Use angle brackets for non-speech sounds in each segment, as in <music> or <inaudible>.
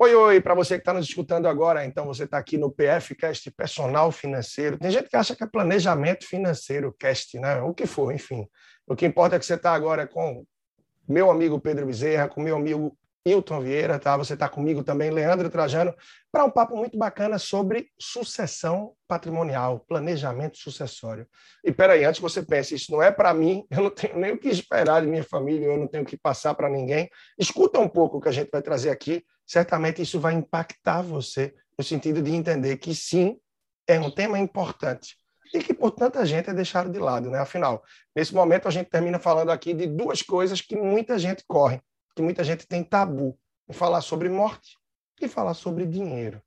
Oi, oi, para você que está nos escutando agora, então você está aqui no PFcast Personal Financeiro. Tem gente que acha que é planejamento financeiro, cast, né? O que for, enfim. O que importa é que você está agora com meu amigo Pedro Bezerra, com meu amigo Hilton Vieira, tá? Você está comigo também, Leandro Trajano, para um papo muito bacana sobre sucessão patrimonial, planejamento sucessório. E peraí, antes que você pense, isso não é para mim, <laughs> eu não tenho nem o que esperar de minha família, eu não tenho o que passar para ninguém. Escuta um pouco o que a gente vai trazer aqui certamente isso vai impactar você no sentido de entender que sim, é um tema importante e que por tanta gente é deixado de lado, né? Afinal, nesse momento a gente termina falando aqui de duas coisas que muita gente corre, que muita gente tem tabu, falar sobre morte e falar sobre dinheiro.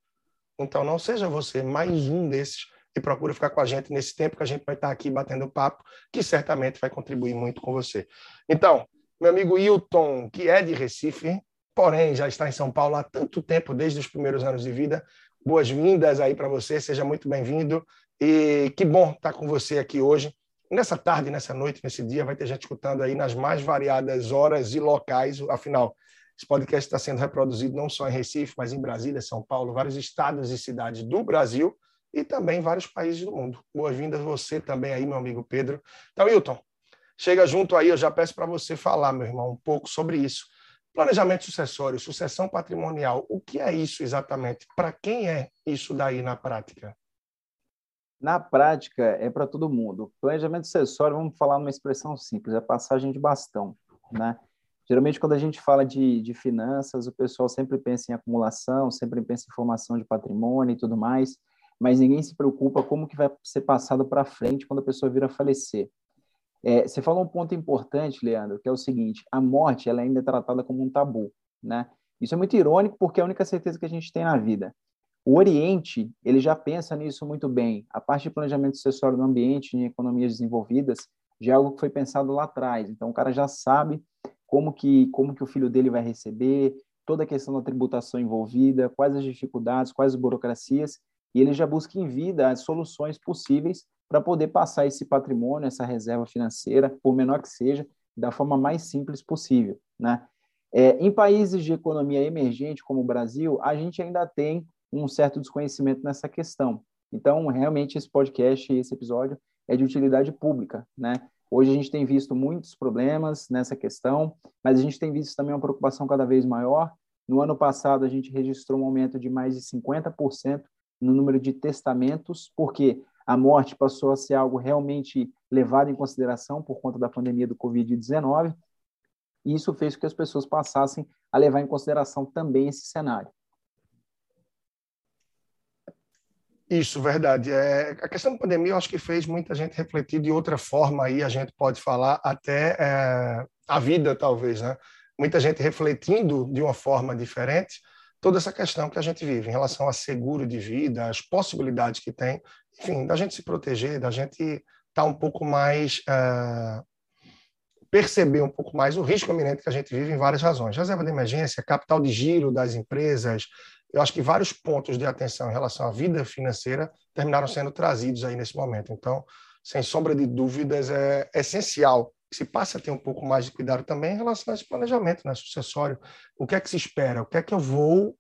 Então não seja você mais um desses e procure ficar com a gente nesse tempo que a gente vai estar aqui batendo papo, que certamente vai contribuir muito com você. Então, meu amigo Hilton, que é de Recife, porém já está em São Paulo há tanto tempo, desde os primeiros anos de vida. Boas-vindas aí para você, seja muito bem-vindo. E que bom estar com você aqui hoje. Nessa tarde, nessa noite, nesse dia, vai ter gente escutando aí nas mais variadas horas e locais. Afinal, esse podcast está sendo reproduzido não só em Recife, mas em Brasília, São Paulo, vários estados e cidades do Brasil e também vários países do mundo. Boas-vindas você também aí, meu amigo Pedro. Então, Hilton, chega junto aí, eu já peço para você falar, meu irmão, um pouco sobre isso Planejamento sucessório, sucessão patrimonial, o que é isso exatamente? Para quem é isso daí na prática? Na prática, é para todo mundo. Planejamento sucessório, vamos falar numa expressão simples, é passagem de bastão. Né? Geralmente, quando a gente fala de, de finanças, o pessoal sempre pensa em acumulação, sempre pensa em formação de patrimônio e tudo mais, mas ninguém se preocupa como que vai ser passado para frente quando a pessoa vir a falecer. É, você falou um ponto importante, Leandro, que é o seguinte: a morte ela ainda é tratada como um tabu, né? Isso é muito irônico porque é a única certeza que a gente tem na vida. O Oriente ele já pensa nisso muito bem. A parte de planejamento sucessório no ambiente em economias desenvolvidas já é algo que foi pensado lá atrás. Então o cara já sabe como que como que o filho dele vai receber, toda a questão da tributação envolvida, quais as dificuldades, quais as burocracias, e ele já busca em vida as soluções possíveis para poder passar esse patrimônio, essa reserva financeira, por menor que seja, da forma mais simples possível. Né? É, em países de economia emergente, como o Brasil, a gente ainda tem um certo desconhecimento nessa questão. Então, realmente, esse podcast, esse episódio, é de utilidade pública. Né? Hoje a gente tem visto muitos problemas nessa questão, mas a gente tem visto também uma preocupação cada vez maior. No ano passado, a gente registrou um aumento de mais de 50% no número de testamentos, porque a morte passou a ser algo realmente levado em consideração por conta da pandemia do Covid-19, e isso fez com que as pessoas passassem a levar em consideração também esse cenário. Isso, verdade. É, a questão da pandemia, eu acho que fez muita gente refletir de outra forma, aí a gente pode falar até é, a vida, talvez, né? Muita gente refletindo de uma forma diferente toda essa questão que a gente vive em relação a seguro de vida, as possibilidades que tem enfim, da gente se proteger, da gente estar tá um pouco mais. Uh, perceber um pouco mais o risco iminente que a gente vive em várias razões. Reserva de emergência, capital de giro das empresas. Eu acho que vários pontos de atenção em relação à vida financeira terminaram sendo trazidos aí nesse momento. Então, sem sombra de dúvidas, é essencial se passe a ter um pouco mais de cuidado também em relação a esse planejamento né, sucessório. O que é que se espera? O que é que eu vou,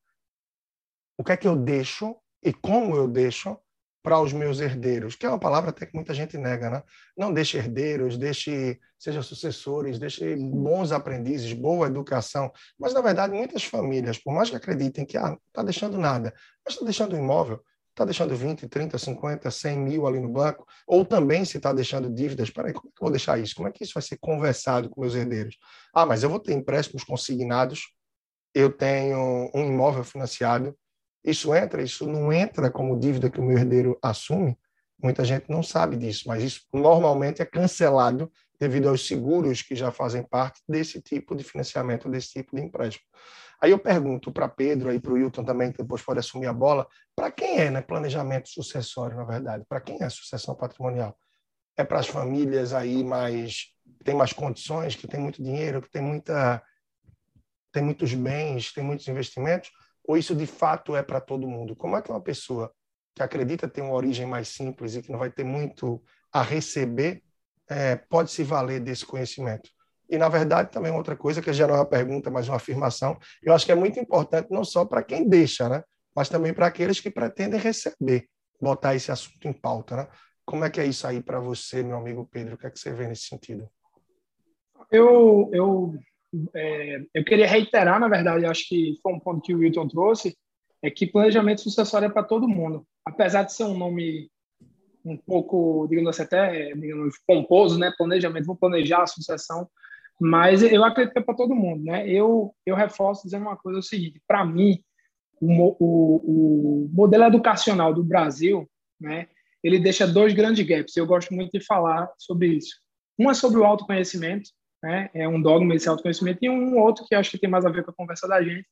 o que é que eu deixo e como eu deixo para os meus herdeiros, que é uma palavra até que muita gente nega, né? Não deixe herdeiros, deixe, seja sucessores, deixe bons aprendizes, boa educação. Mas, na verdade, muitas famílias, por mais que acreditem que ah, não está deixando nada, mas está deixando um imóvel, está deixando 20, 30, 50, 100 mil ali no banco, ou também se está deixando dívidas, peraí, como é que eu vou deixar isso? Como é que isso vai ser conversado com meus herdeiros? Ah, mas eu vou ter empréstimos consignados, eu tenho um imóvel financiado, isso entra, isso não entra como dívida que o meu herdeiro assume. Muita gente não sabe disso, mas isso normalmente é cancelado devido aos seguros que já fazem parte desse tipo de financiamento, desse tipo de empréstimo. Aí eu pergunto para Pedro e para o Hilton também, que depois pode assumir a bola, para quem é né, planejamento sucessório, na verdade? Para quem é sucessão patrimonial? É para as famílias aí mais que têm mais condições, que têm muito dinheiro, que têm muita tem muitos bens, tem muitos investimentos, ou isso de fato é para todo mundo? Como é que uma pessoa que acredita ter uma origem mais simples e que não vai ter muito a receber é, pode se valer desse conhecimento? E, na verdade, também outra coisa, que já não é uma pergunta, mas uma afirmação, eu acho que é muito importante não só para quem deixa, né? Mas também para aqueles que pretendem receber, botar esse assunto em pauta. Né? Como é que é isso aí para você, meu amigo Pedro? O que é que você vê nesse sentido? Eu, eu, é, eu queria reiterar, na verdade, acho que foi um ponto que o Wilton trouxe, é que planejamento sucessório é para todo mundo. Apesar de ser um nome um pouco, digamos assim, até digamos, pomposo, né? Planejamento, vou planejar a sucessão, mas eu acredito que é para todo mundo, né? Eu, eu reforço dizendo uma coisa, é o seguinte, para mim, o, o, o modelo educacional do Brasil, né? Ele deixa dois grandes gaps, eu gosto muito de falar sobre isso. Um é sobre o autoconhecimento, né? É um dogma esse autoconhecimento, e um outro que acho que tem mais a ver com a conversa da gente,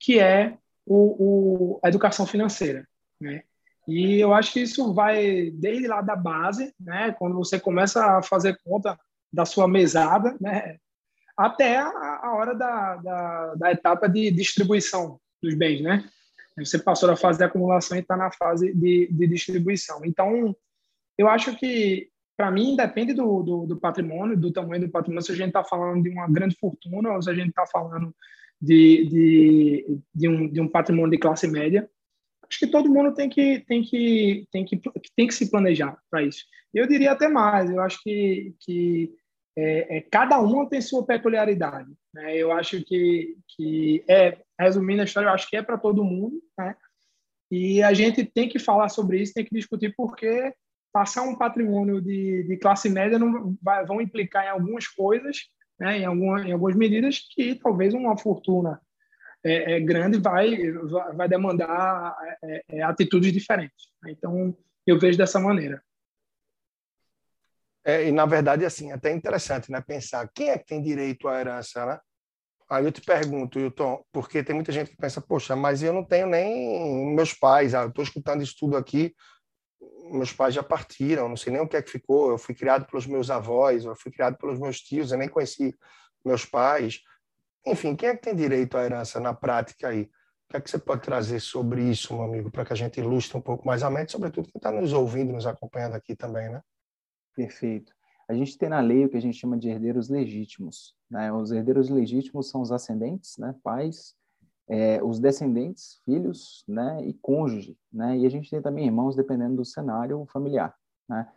que é o, o, a educação financeira, né? E eu acho que isso vai desde lá da base, né? Quando você começa a fazer conta da sua mesada, né? Até a, a hora da, da, da, etapa de distribuição dos bens, né? Você passou da fase de acumulação e está na fase de, de, distribuição. Então, eu acho que, para mim, depende do, do, do, patrimônio, do tamanho do patrimônio, se a gente está falando de uma grande fortuna ou se a gente está falando de, de, de, um, de um patrimônio de classe média acho que todo mundo tem que tem que tem que tem que se planejar para isso. Eu diria até mais. Eu acho que que é, é, cada uma tem sua peculiaridade. Né? Eu acho que que é resumindo a história, eu acho que é para todo mundo, né? E a gente tem que falar sobre isso, tem que discutir porque passar um patrimônio de, de classe média não vai, vão implicar em algumas coisas, né? Em, em algumas medidas que talvez uma fortuna é, é grande vai, vai demandar é, é, atitudes diferentes. Então, eu vejo dessa maneira. É, e, na verdade, assim, é até interessante né, pensar quem é que tem direito à herança, né? Aí eu te pergunto, Hilton, porque tem muita gente que pensa, poxa, mas eu não tenho nem meus pais, ah, eu estou escutando isso tudo aqui, meus pais já partiram, não sei nem o que é que ficou, eu fui criado pelos meus avós, eu fui criado pelos meus tios, eu nem conheci meus pais. Enfim, quem é que tem direito à herança na prática aí? O que é que você pode trazer sobre isso, meu amigo, para que a gente ilustre um pouco mais a mente, sobretudo quem está nos ouvindo, nos acompanhando aqui também, né? Perfeito. A gente tem na lei o que a gente chama de herdeiros legítimos. Né? Os herdeiros legítimos são os ascendentes, né? pais, é, os descendentes, filhos né? e cônjuge. Né? E a gente tem também irmãos, dependendo do cenário familiar. Né?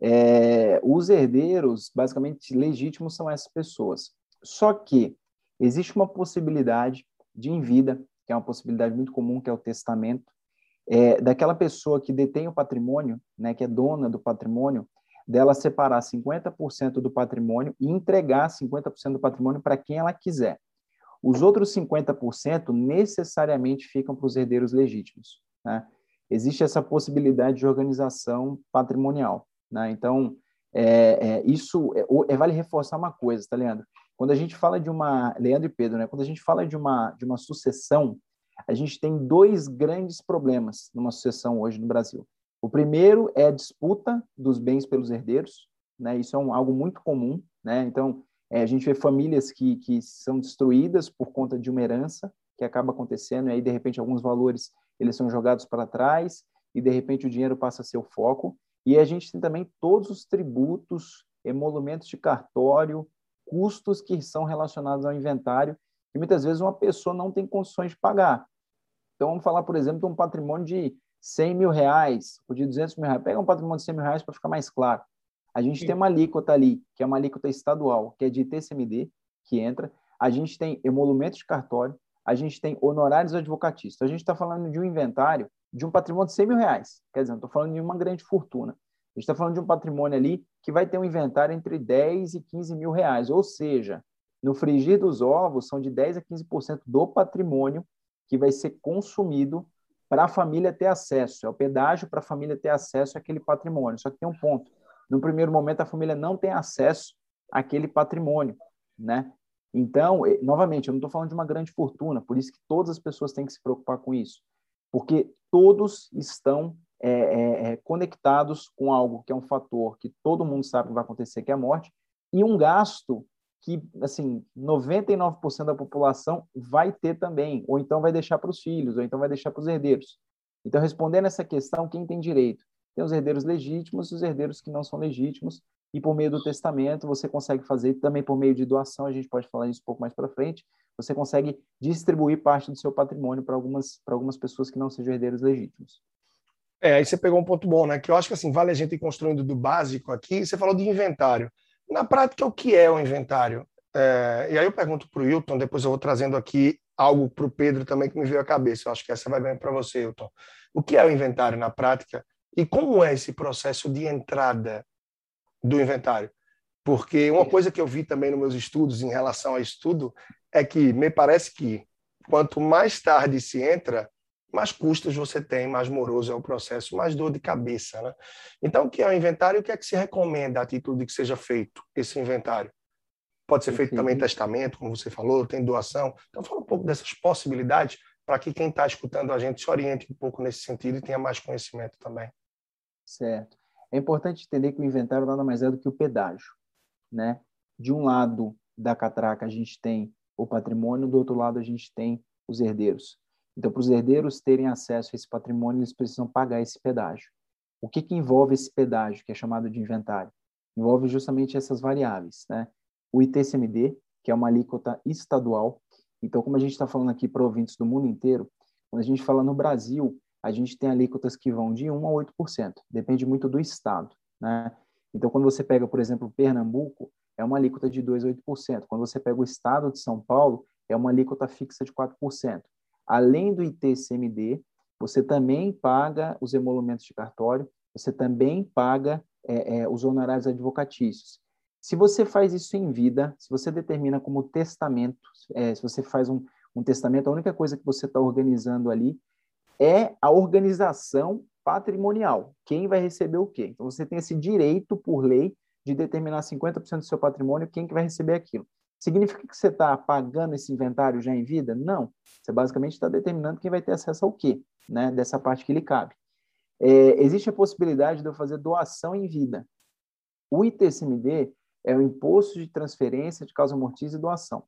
É, os herdeiros, basicamente, legítimos são essas pessoas. Só que Existe uma possibilidade de em vida, que é uma possibilidade muito comum, que é o testamento, é, daquela pessoa que detém o patrimônio, né, que é dona do patrimônio, dela separar 50% do patrimônio e entregar 50% do patrimônio para quem ela quiser. Os outros 50% necessariamente ficam para os herdeiros legítimos. Né? Existe essa possibilidade de organização patrimonial. Né? Então, é, é, isso é, é, vale reforçar uma coisa, tá, Leandro? Quando a gente fala de uma, Leandro e Pedro, né? Quando a gente fala de uma de uma sucessão, a gente tem dois grandes problemas numa sucessão hoje no Brasil. O primeiro é a disputa dos bens pelos herdeiros, né? Isso é um, algo muito comum, né? Então, é, a gente vê famílias que, que são destruídas por conta de uma herança que acaba acontecendo, e aí, de repente, alguns valores eles são jogados para trás, e, de repente, o dinheiro passa a ser o foco. E a gente tem também todos os tributos, emolumentos de cartório, custos que são relacionados ao inventário que muitas vezes uma pessoa não tem condições de pagar. Então, vamos falar, por exemplo, de um patrimônio de 100 mil reais, ou de 200 mil reais. Pega um patrimônio de 100 mil reais para ficar mais claro. A gente Sim. tem uma alíquota ali, que é uma alíquota estadual, que é de TCMD, que entra. A gente tem emolumento de cartório, a gente tem honorários advocatícios. A gente está falando de um inventário de um patrimônio de 100 mil reais. Quer dizer, não estou falando de uma grande fortuna. A gente está falando de um patrimônio ali que vai ter um inventário entre 10 e 15 mil reais, ou seja, no frigir dos ovos, são de 10 a 15% do patrimônio que vai ser consumido para a família ter acesso. É o pedágio para a família ter acesso àquele patrimônio. Só que tem um ponto. No primeiro momento, a família não tem acesso àquele patrimônio, né? Então, novamente, eu não estou falando de uma grande fortuna, por isso que todas as pessoas têm que se preocupar com isso, porque todos estão é, é, é, conectados com algo que é um fator que todo mundo sabe que vai acontecer, que é a morte, e um gasto que, assim, 99% da população vai ter também, ou então vai deixar para os filhos, ou então vai deixar para os herdeiros. Então, respondendo essa questão, quem tem direito? Tem os herdeiros legítimos e os herdeiros que não são legítimos, e por meio do testamento você consegue fazer também por meio de doação, a gente pode falar isso um pouco mais para frente, você consegue distribuir parte do seu patrimônio para algumas, algumas pessoas que não sejam herdeiros legítimos. É, aí você pegou um ponto bom, né? Que eu acho que assim, vale a gente ir construindo do básico aqui. Você falou de inventário. Na prática, o que é o inventário? É, e aí eu pergunto para o Hilton, depois eu vou trazendo aqui algo para o Pedro também que me veio à cabeça. Eu acho que essa vai bem para você, Hilton. O que é o inventário na prática e como é esse processo de entrada do inventário? Porque uma coisa que eu vi também nos meus estudos em relação a estudo é que me parece que quanto mais tarde se entra, mais custos você tem, mais moroso é o processo, mais dor de cabeça. Né? Então, o que é o inventário? O que é que se recomenda a título de que seja feito esse inventário? Pode ser feito também testamento, como você falou, tem doação. Então, fala um pouco dessas possibilidades para que quem está escutando a gente se oriente um pouco nesse sentido e tenha mais conhecimento também. Certo. É importante entender que o inventário nada mais é do que o pedágio. Né? De um lado da catraca, a gente tem o patrimônio, do outro lado, a gente tem os herdeiros. Então, para os herdeiros terem acesso a esse patrimônio, eles precisam pagar esse pedágio. O que, que envolve esse pedágio, que é chamado de inventário? Envolve justamente essas variáveis, né? O ITCMD, que é uma alíquota estadual. Então, como a gente está falando aqui para ouvintes do mundo inteiro, quando a gente fala no Brasil, a gente tem alíquotas que vão de 1 a 8%, depende muito do estado, né? Então, quando você pega, por exemplo, Pernambuco, é uma alíquota de 2,8%. Quando você pega o estado de São Paulo, é uma alíquota fixa de 4% além do ITCMD, você também paga os emolumentos de cartório, você também paga é, é, os honorários advocatícios. Se você faz isso em vida, se você determina como testamento, é, se você faz um, um testamento, a única coisa que você está organizando ali é a organização patrimonial. Quem vai receber o quê? Então, você tem esse direito, por lei, de determinar 50% do seu patrimônio, quem que vai receber aquilo. Significa que você está pagando esse inventário já em vida? Não. Você basicamente está determinando quem vai ter acesso ao quê, né? Dessa parte que lhe cabe. É, existe a possibilidade de eu fazer doação em vida. O ITCMD é o Imposto de Transferência de Causa Mortis e Doação.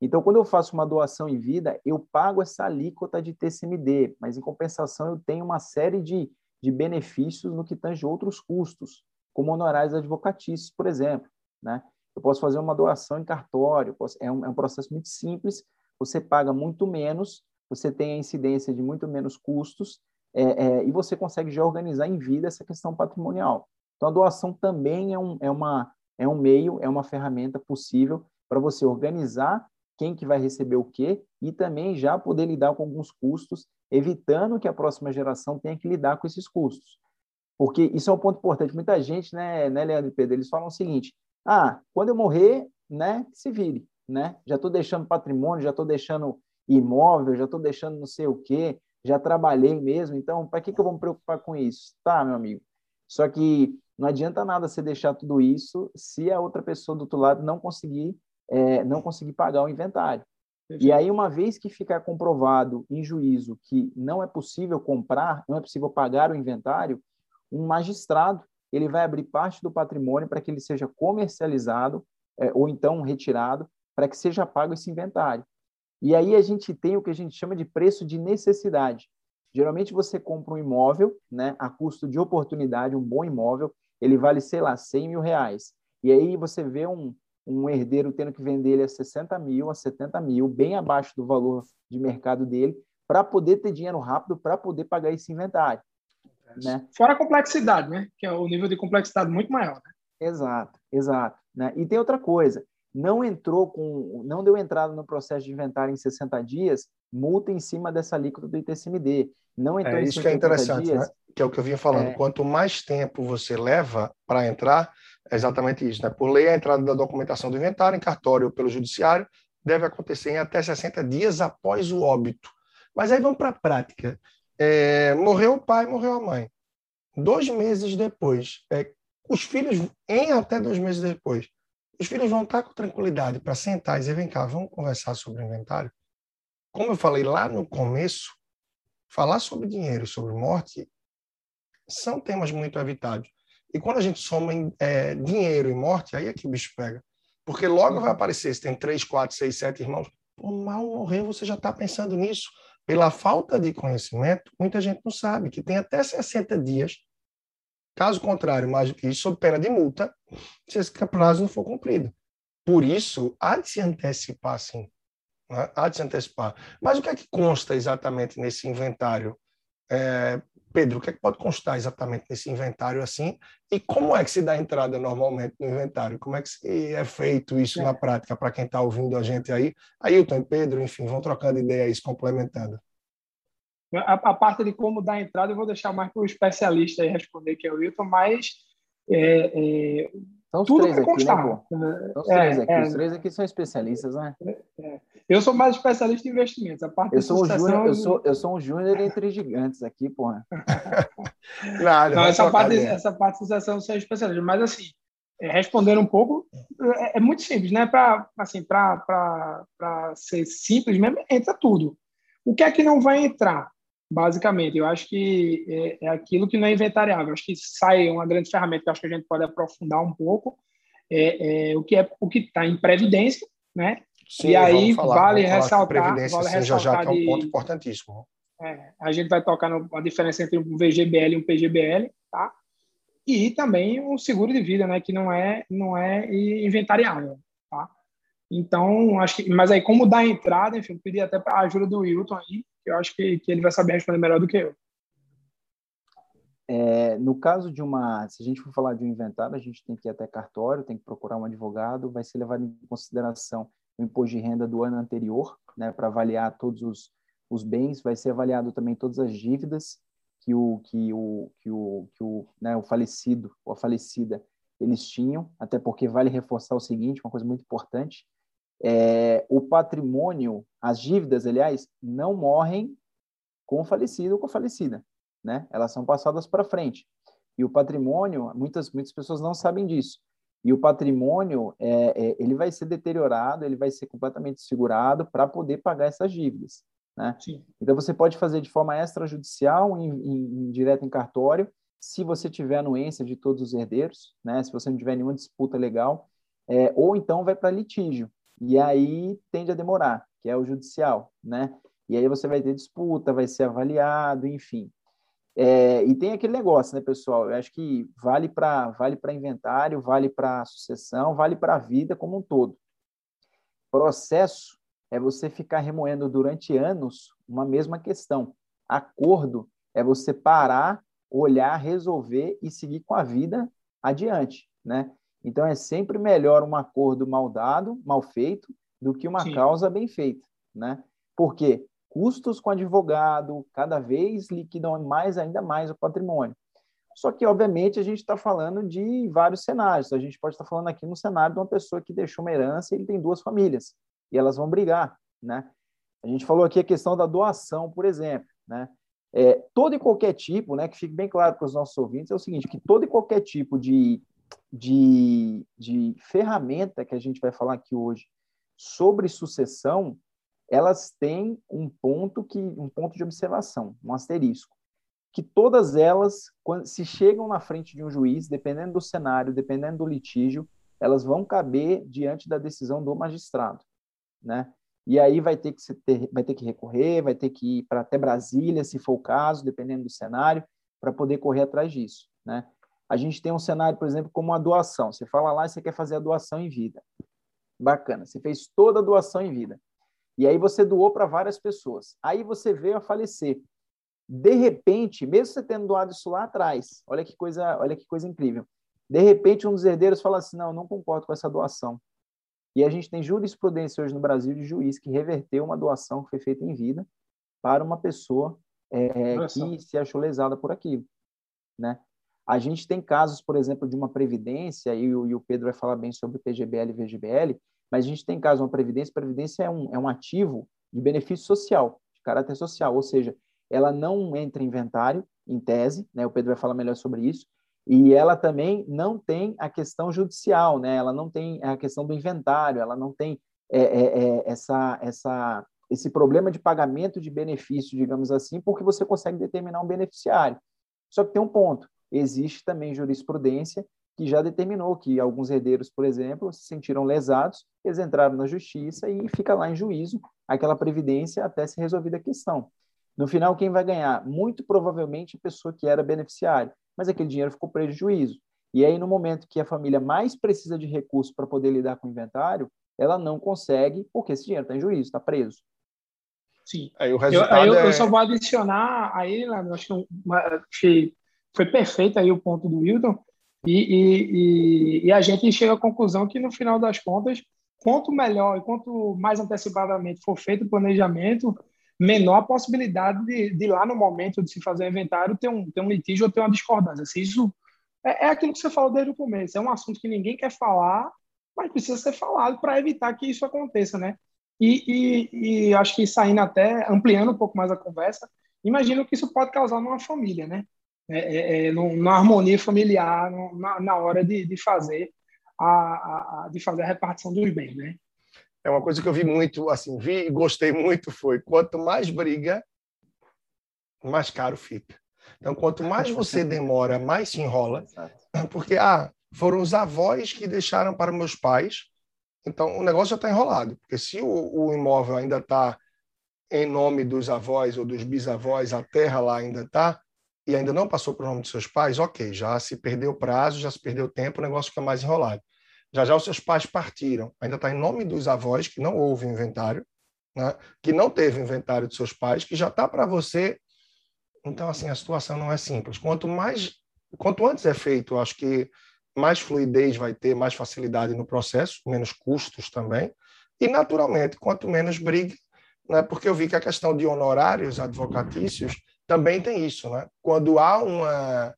Então, quando eu faço uma doação em vida, eu pago essa alíquota de TCMD, mas em compensação eu tenho uma série de, de benefícios no que tange outros custos, como honorários advocatícios, por exemplo. Né? Eu posso fazer uma doação em cartório, posso, é, um, é um processo muito simples, você paga muito menos, você tem a incidência de muito menos custos é, é, e você consegue já organizar em vida essa questão patrimonial. Então, a doação também é um, é uma, é um meio, é uma ferramenta possível para você organizar quem que vai receber o quê e também já poder lidar com alguns custos, evitando que a próxima geração tenha que lidar com esses custos. Porque isso é um ponto importante. Muita gente, né, né Leandro e Pedro, eles falam o seguinte, ah, quando eu morrer, né, se vire, né? Já estou deixando patrimônio, já estou deixando imóvel, já estou deixando não sei o quê, já trabalhei mesmo, então para que, que eu vou me preocupar com isso? Tá, meu amigo. Só que não adianta nada você deixar tudo isso se a outra pessoa do outro lado não conseguir, é, não conseguir pagar o inventário. E aí, uma vez que ficar comprovado em juízo que não é possível comprar, não é possível pagar o inventário, um magistrado ele vai abrir parte do patrimônio para que ele seja comercializado é, ou então retirado para que seja pago esse inventário. E aí a gente tem o que a gente chama de preço de necessidade. Geralmente você compra um imóvel, né, a custo de oportunidade, um bom imóvel, ele vale, sei lá, 100 mil reais. E aí você vê um, um herdeiro tendo que vender ele a 60 mil, a 70 mil, bem abaixo do valor de mercado dele, para poder ter dinheiro rápido, para poder pagar esse inventário. Né? Fora a complexidade, né? Que é o nível de complexidade muito maior. Né? Exato, exato. Né? E tem outra coisa, não entrou com, não deu entrada no processo de inventário em 60 dias, multa em cima dessa alíquota do ITCMD. Não entrou é isso que é interessante, dias, né? que é o que eu vinha falando. É... Quanto mais tempo você leva para entrar, é exatamente isso. Né? Por lei, a entrada da documentação do inventário em cartório ou pelo judiciário deve acontecer em até 60 dias após o óbito. Mas aí vamos para a prática. É, morreu o pai, morreu a mãe. Dois meses depois, é, os filhos, em até dois meses depois, os filhos vão estar com tranquilidade para sentar e dizer: vem cá, vamos conversar sobre o inventário. Como eu falei lá no começo, falar sobre dinheiro e sobre morte são temas muito evitados. E quando a gente soma é, dinheiro e morte, aí é que o bicho pega. Porque logo vai aparecer, se tem três, quatro, seis, sete irmãos, o mal morreu, você já está pensando nisso. Pela falta de conhecimento, muita gente não sabe que tem até 60 dias Caso contrário, mais do que isso, sob pena de multa, se esse prazo não for cumprido. Por isso, há de se antecipar, sim. Né? Há de se antecipar. Mas o que é que consta exatamente nesse inventário? É, Pedro, o que, é que pode constar exatamente nesse inventário assim? E como é que se dá entrada normalmente no inventário? Como é que é feito isso é. na prática para quem está ouvindo a gente aí? Ailton e Pedro, enfim, vão trocando ideias, complementando. A, a, parte de como dar entrada eu vou deixar mais para o especialista aí responder, que é o Wilton, mas é, é, são os tudo três aqui, né? São os é, três aqui. Os três aqui são especialistas, né? Eu sou mais especialista em investimentos. A parte eu, sou um júnior, eu, sou, eu sou um júnior entre gigantes aqui, porra. <laughs> Não, Não essa, parte, essa parte de sucessão eu sou especialista. Mas, assim, respondendo um pouco, é, é muito simples, né? Para assim, ser simples mesmo, entra tudo. O que é que não vai entrar? Basicamente. Eu acho que é, é, aquilo que não é inventariável. Eu acho que sai uma grande ferramenta que acho que a gente pode aprofundar um pouco. É, é o que é o que está em previdência, né? Sim, e aí falar, vale ressaltar, previdência, vale ressaltar já, já que é um ponto importantíssimo. É, a gente vai tocar no, a diferença entre um VGBL e um PGBL, tá? E também um seguro de vida, né? Que não é não é inventariável, tá? Então acho que, mas aí como dar entrada, enfim, eu pedi até para a ajuda do Wilton aí eu acho que, que ele vai saber responder melhor do que eu. É, no caso de uma, se a gente for falar de um inventário, a gente tem que ir até cartório, tem que procurar um advogado, vai ser levado em consideração o imposto de renda do ano anterior, né, para avaliar todos os, os bens, vai ser avaliado também todas as dívidas que o que o que o que o, né, o falecido ou a falecida eles tinham, até porque vale reforçar o seguinte, uma coisa muito importante, é, o patrimônio, as dívidas, aliás, não morrem com o falecido ou com a falecida, né? Elas são passadas para frente. E o patrimônio, muitas muitas pessoas não sabem disso. E o patrimônio, é, é, ele vai ser deteriorado, ele vai ser completamente segurado para poder pagar essas dívidas, né? Sim. Então você pode fazer de forma extrajudicial, em, em, em direto em cartório, se você tiver anuência de todos os herdeiros, né? Se você não tiver nenhuma disputa legal, é, ou então vai para litígio e aí tende a demorar, que é o judicial, né? E aí você vai ter disputa, vai ser avaliado, enfim. É, e tem aquele negócio, né, pessoal? Eu acho que vale para vale para inventário, vale para sucessão, vale para a vida como um todo. Processo é você ficar remoendo durante anos uma mesma questão. Acordo é você parar, olhar, resolver e seguir com a vida adiante, né? Então, é sempre melhor um acordo mal dado, mal feito, do que uma Sim. causa bem feita, né? Porque custos com advogado cada vez liquidam mais, ainda mais o patrimônio. Só que, obviamente, a gente está falando de vários cenários. A gente pode estar tá falando aqui no cenário de uma pessoa que deixou uma herança e ele tem duas famílias, e elas vão brigar, né? A gente falou aqui a questão da doação, por exemplo, né? É, todo e qualquer tipo, né, que fique bem claro para os nossos ouvintes, é o seguinte, que todo e qualquer tipo de de, de ferramenta que a gente vai falar aqui hoje sobre sucessão, elas têm um ponto que um ponto de observação, um asterisco, que todas elas, quando se chegam na frente de um juiz, dependendo do cenário, dependendo do litígio, elas vão caber diante da decisão do magistrado, né? E aí vai ter que ter, vai ter que recorrer, vai ter que ir para até Brasília, se for o caso, dependendo do cenário, para poder correr atrás disso, né? a gente tem um cenário, por exemplo, como a doação. Você fala lá e você quer fazer a doação em vida. Bacana, você fez toda a doação em vida. E aí você doou para várias pessoas. Aí você veio a falecer. De repente, mesmo você tendo doado isso lá atrás, olha que coisa, olha que coisa incrível. De repente, um dos herdeiros fala assim: não, eu não concordo com essa doação. E a gente tem jurisprudência hoje no Brasil de juiz que reverteu uma doação que foi feita em vida para uma pessoa é, que se achou lesada por aquilo, né? A gente tem casos, por exemplo, de uma previdência, e o, e o Pedro vai falar bem sobre PGBL e VGBL, mas a gente tem caso uma previdência, previdência é um, é um ativo de benefício social, de caráter social, ou seja, ela não entra em inventário, em tese, né? o Pedro vai falar melhor sobre isso, e ela também não tem a questão judicial, né? ela não tem a questão do inventário, ela não tem é, é, é, essa, essa, esse problema de pagamento de benefício, digamos assim, porque você consegue determinar um beneficiário. Só que tem um ponto, existe também jurisprudência que já determinou que alguns herdeiros, por exemplo, se sentiram lesados, eles entraram na justiça e fica lá em juízo aquela previdência até ser resolvida a questão. No final, quem vai ganhar? Muito provavelmente a pessoa que era beneficiário, mas aquele dinheiro ficou prejuízo. E aí, no momento que a família mais precisa de recursos para poder lidar com o inventário, ela não consegue, porque esse dinheiro está em juízo, está preso. Sim. Aí o resultado eu, eu, é... eu só vou adicionar aí, acho que, que foi perfeito aí o ponto do Wilton, e, e, e, a gente chega à conclusão que, no final das contas, quanto melhor e quanto mais antecipadamente for feito o planejamento, menor a possibilidade de, de lá no momento de se fazer o inventário ter um, ter um litígio ou ter uma discordância. Se isso é, é aquilo que você falou desde o começo, é um assunto que ninguém quer falar, mas precisa ser falado para evitar que isso aconteça, né? E, e, e, acho que saindo até, ampliando um pouco mais a conversa, imagino que isso pode causar numa família, né? É, é, é numa harmonia familiar, na, na hora de, de fazer a, a, de fazer a repartição dos bens, né? É uma coisa que eu vi muito, assim, vi e gostei muito foi quanto mais briga, mais caro fica. Então, quanto mais <laughs> você demora, mais se enrola, <clears throat> porque ah, foram os avós que deixaram para meus pais, então o negócio já está enrolado, porque se o, o imóvel ainda está em nome dos avós ou dos bisavós, a terra lá ainda está, e ainda não passou para o nome de seus pais, ok, já se perdeu o prazo, já se perdeu o tempo, o negócio fica mais enrolado. Já já os seus pais partiram, ainda está em nome dos avós, que não houve inventário, né? que não teve inventário de seus pais, que já está para você. Então, assim, a situação não é simples. Quanto mais, quanto antes é feito, acho que mais fluidez vai ter, mais facilidade no processo, menos custos também. E, naturalmente, quanto menos briga, né? porque eu vi que a questão de honorários advocatícios também tem isso, né? Quando há uma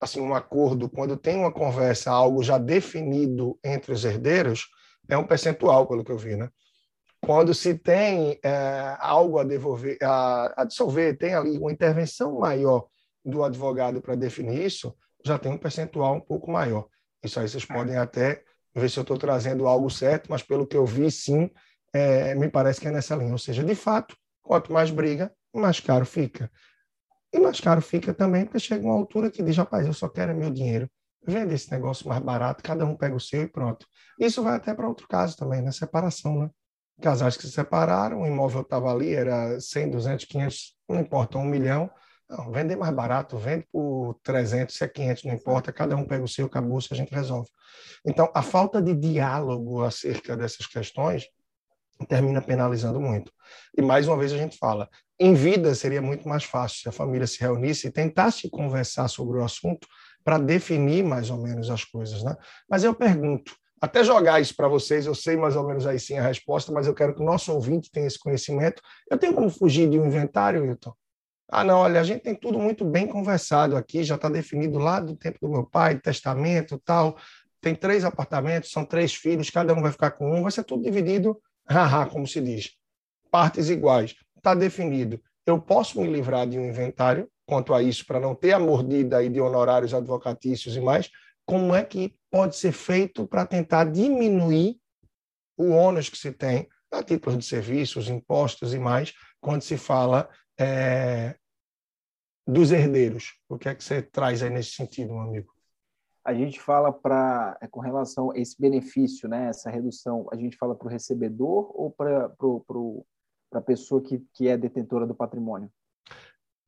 assim um acordo, quando tem uma conversa, algo já definido entre os herdeiros, é um percentual, pelo que eu vi, né? Quando se tem é, algo a devolver, a, a dissolver, tem ali uma intervenção maior do advogado para definir isso, já tem um percentual um pouco maior. Isso aí vocês podem até ver se eu estou trazendo algo certo, mas pelo que eu vi, sim, é, me parece que é nessa linha. Ou seja, de fato, quanto mais briga, mais caro fica. E mais caro fica também porque chega uma altura que diz, rapaz, eu só quero meu dinheiro. Vende esse negócio mais barato, cada um pega o seu e pronto. Isso vai até para outro caso também, né? Separação, né? Casais que se separaram, o imóvel estava ali, era 100, 200, 500, não importa, um milhão. Não, vender mais barato, vende por 300, se é 500, não importa, cada um pega o seu, acabou, se a gente resolve. Então, a falta de diálogo acerca dessas questões termina penalizando muito. E mais uma vez a gente fala, em vida seria muito mais fácil se a família se reunisse e tentasse conversar sobre o assunto para definir mais ou menos as coisas, né? Mas eu pergunto, até jogar isso para vocês, eu sei mais ou menos aí sim a resposta, mas eu quero que o nosso ouvinte tenha esse conhecimento. Eu tenho como fugir de um inventário, Hilton? Ah, não, olha, a gente tem tudo muito bem conversado aqui, já está definido lá do tempo do meu pai, testamento tal. Tem três apartamentos, são três filhos, cada um vai ficar com um, vai ser tudo dividido <laughs> haha, como se diz, partes iguais. Está definido. Eu posso me livrar de um inventário quanto a isso, para não ter a mordida aí de honorários advocatícios e mais. Como é que pode ser feito para tentar diminuir o ônus que se tem a títulos de serviços, impostos e mais, quando se fala é, dos herdeiros? O que é que você traz aí nesse sentido, meu amigo? a gente fala para é, com relação a esse benefício, né, essa redução, a gente fala para o recebedor ou para a pessoa que, que é detentora do patrimônio?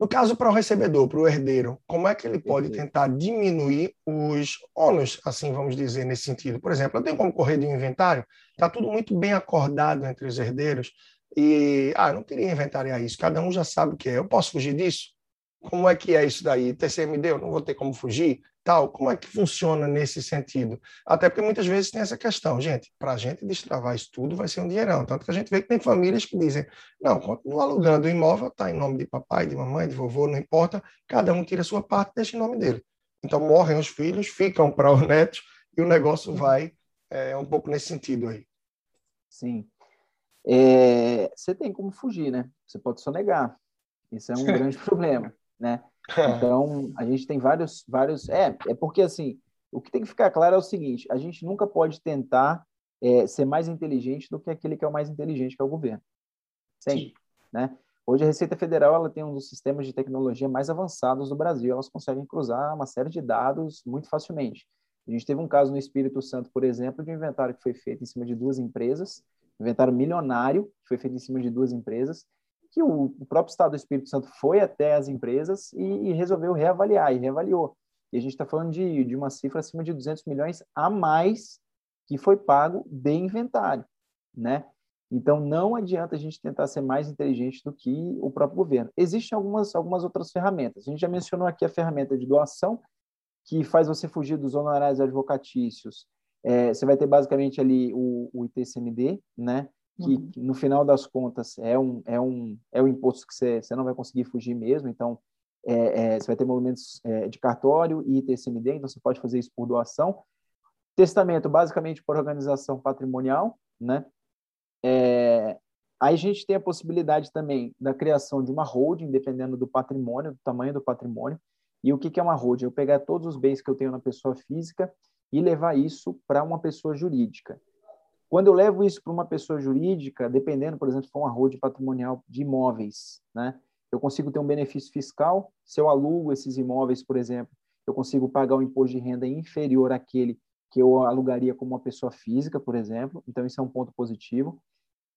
No caso, para o recebedor, para o herdeiro, como é que ele pode tentar diminuir os ônus, assim vamos dizer, nesse sentido? Por exemplo, eu tenho como correr de um inventário, está tudo muito bem acordado entre os herdeiros, e, ah, não queria inventariar isso, cada um já sabe o que é. Eu posso fugir disso? Como é que é isso daí? TCM deu, não vou ter como fugir? Tal, como é que funciona nesse sentido? Até porque muitas vezes tem essa questão, gente, para a gente destravar isso tudo vai ser um dinheirão. Tanto que a gente vê que tem famílias que dizem, não, continua alugando o imóvel, está em nome de papai, de mamãe, de vovô, não importa, cada um tira a sua parte, deixa em nome dele. Então morrem os filhos, ficam para os netos e o negócio vai é, um pouco nesse sentido aí. Sim. É, você tem como fugir, né? Você pode sonegar. Isso é um <laughs> grande problema né? <laughs> Então, a gente tem vários, vários... É, é porque, assim, o que tem que ficar claro é o seguinte, a gente nunca pode tentar é, ser mais inteligente do que aquele que é o mais inteligente, que é o governo. Sempre, Sim. né? Hoje a Receita Federal ela tem um dos sistemas de tecnologia mais avançados do Brasil. Elas conseguem cruzar uma série de dados muito facilmente. A gente teve um caso no Espírito Santo, por exemplo, de um inventário que foi feito em cima de duas empresas, inventário milionário, que foi feito em cima de duas empresas, que o, o próprio Estado do Espírito Santo foi até as empresas e, e resolveu reavaliar, e reavaliou. E a gente está falando de, de uma cifra acima de 200 milhões a mais que foi pago de inventário, né? Então, não adianta a gente tentar ser mais inteligente do que o próprio governo. Existem algumas, algumas outras ferramentas. A gente já mencionou aqui a ferramenta de doação, que faz você fugir dos honorários advocatícios. É, você vai ter basicamente ali o, o ITCMD, né? Que uhum. no final das contas é um é um é um imposto que você, você não vai conseguir fugir mesmo então é, é, você vai ter movimentos é, de cartório e ITCMD então você pode fazer isso por doação. Testamento basicamente por organização patrimonial né? É, aí a gente tem a possibilidade também da criação de uma holding dependendo do patrimônio do tamanho do patrimônio. E o que que é uma holding? Eu pegar todos os bens que eu tenho na pessoa física e levar isso para uma pessoa jurídica quando eu levo isso para uma pessoa jurídica, dependendo, por exemplo, se for uma holding patrimonial de imóveis, né? Eu consigo ter um benefício fiscal. Se eu alugo esses imóveis, por exemplo, eu consigo pagar um imposto de renda inferior àquele que eu alugaria como uma pessoa física, por exemplo. Então, isso é um ponto positivo.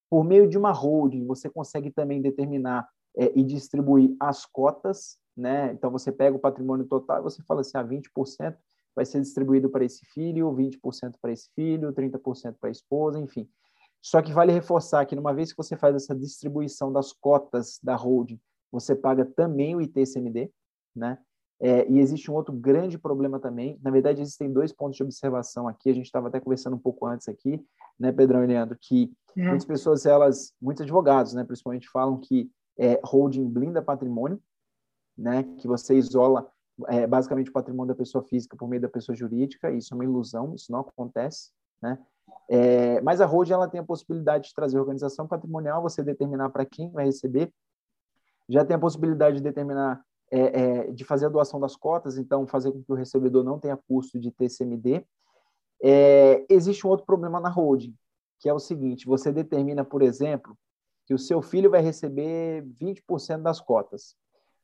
Por meio de uma holding, você consegue também determinar é, e distribuir as cotas, né? Então, você pega o patrimônio total e você fala assim, ah, 20% vai ser distribuído para esse filho, 20% para esse filho, 30% para a esposa, enfim. Só que vale reforçar que, numa vez que você faz essa distribuição das cotas da holding, você paga também o ITCMD, né? É, e existe um outro grande problema também. Na verdade, existem dois pontos de observação aqui. A gente estava até conversando um pouco antes aqui, né, Pedrão e Leandro, que uhum. muitas pessoas, elas, muitos advogados, né, principalmente, falam que é, holding blinda patrimônio, né, que você isola é, basicamente o patrimônio da pessoa física por meio da pessoa jurídica, isso é uma ilusão, isso não acontece, né? É, mas a holding ela tem a possibilidade de trazer organização patrimonial, você determinar para quem vai receber, já tem a possibilidade de determinar, é, é, de fazer a doação das cotas, então fazer com que o recebedor não tenha custo de TCMD. É, existe um outro problema na holding, que é o seguinte: você determina, por exemplo, que o seu filho vai receber 20% das cotas.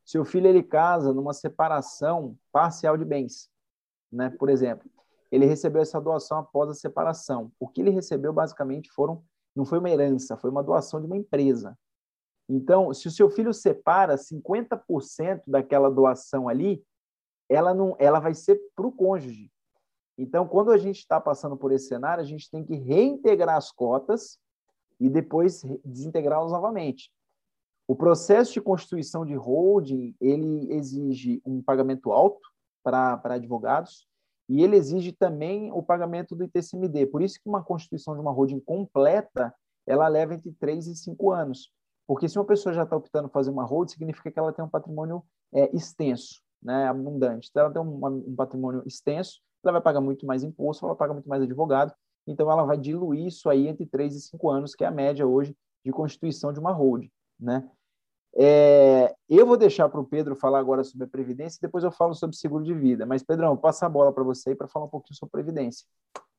Seu filho ele casa numa separação parcial de bens, né? Por exemplo, ele recebeu essa doação após a separação. O que ele recebeu basicamente foram não foi uma herança, foi uma doação de uma empresa. Então, se o seu filho separa 50% daquela doação ali, ela não, ela vai ser para o cônjuge. Então, quando a gente está passando por esse cenário, a gente tem que reintegrar as cotas e depois desintegrá-las novamente. O processo de constituição de holding, ele exige um pagamento alto para advogados e ele exige também o pagamento do ITCMD. Por isso que uma constituição de uma holding completa, ela leva entre 3 e 5 anos. Porque se uma pessoa já está optando fazer uma holding, significa que ela tem um patrimônio é, extenso, né, abundante. Então, ela tem um, um patrimônio extenso, ela vai pagar muito mais imposto, ela vai pagar muito mais advogado, então ela vai diluir isso aí entre 3 e 5 anos, que é a média hoje de constituição de uma holding, né? É, eu vou deixar para o Pedro falar agora sobre a Previdência e depois eu falo sobre seguro de vida. Mas, Pedrão, vou passar a bola para você para falar um pouquinho sobre Previdência.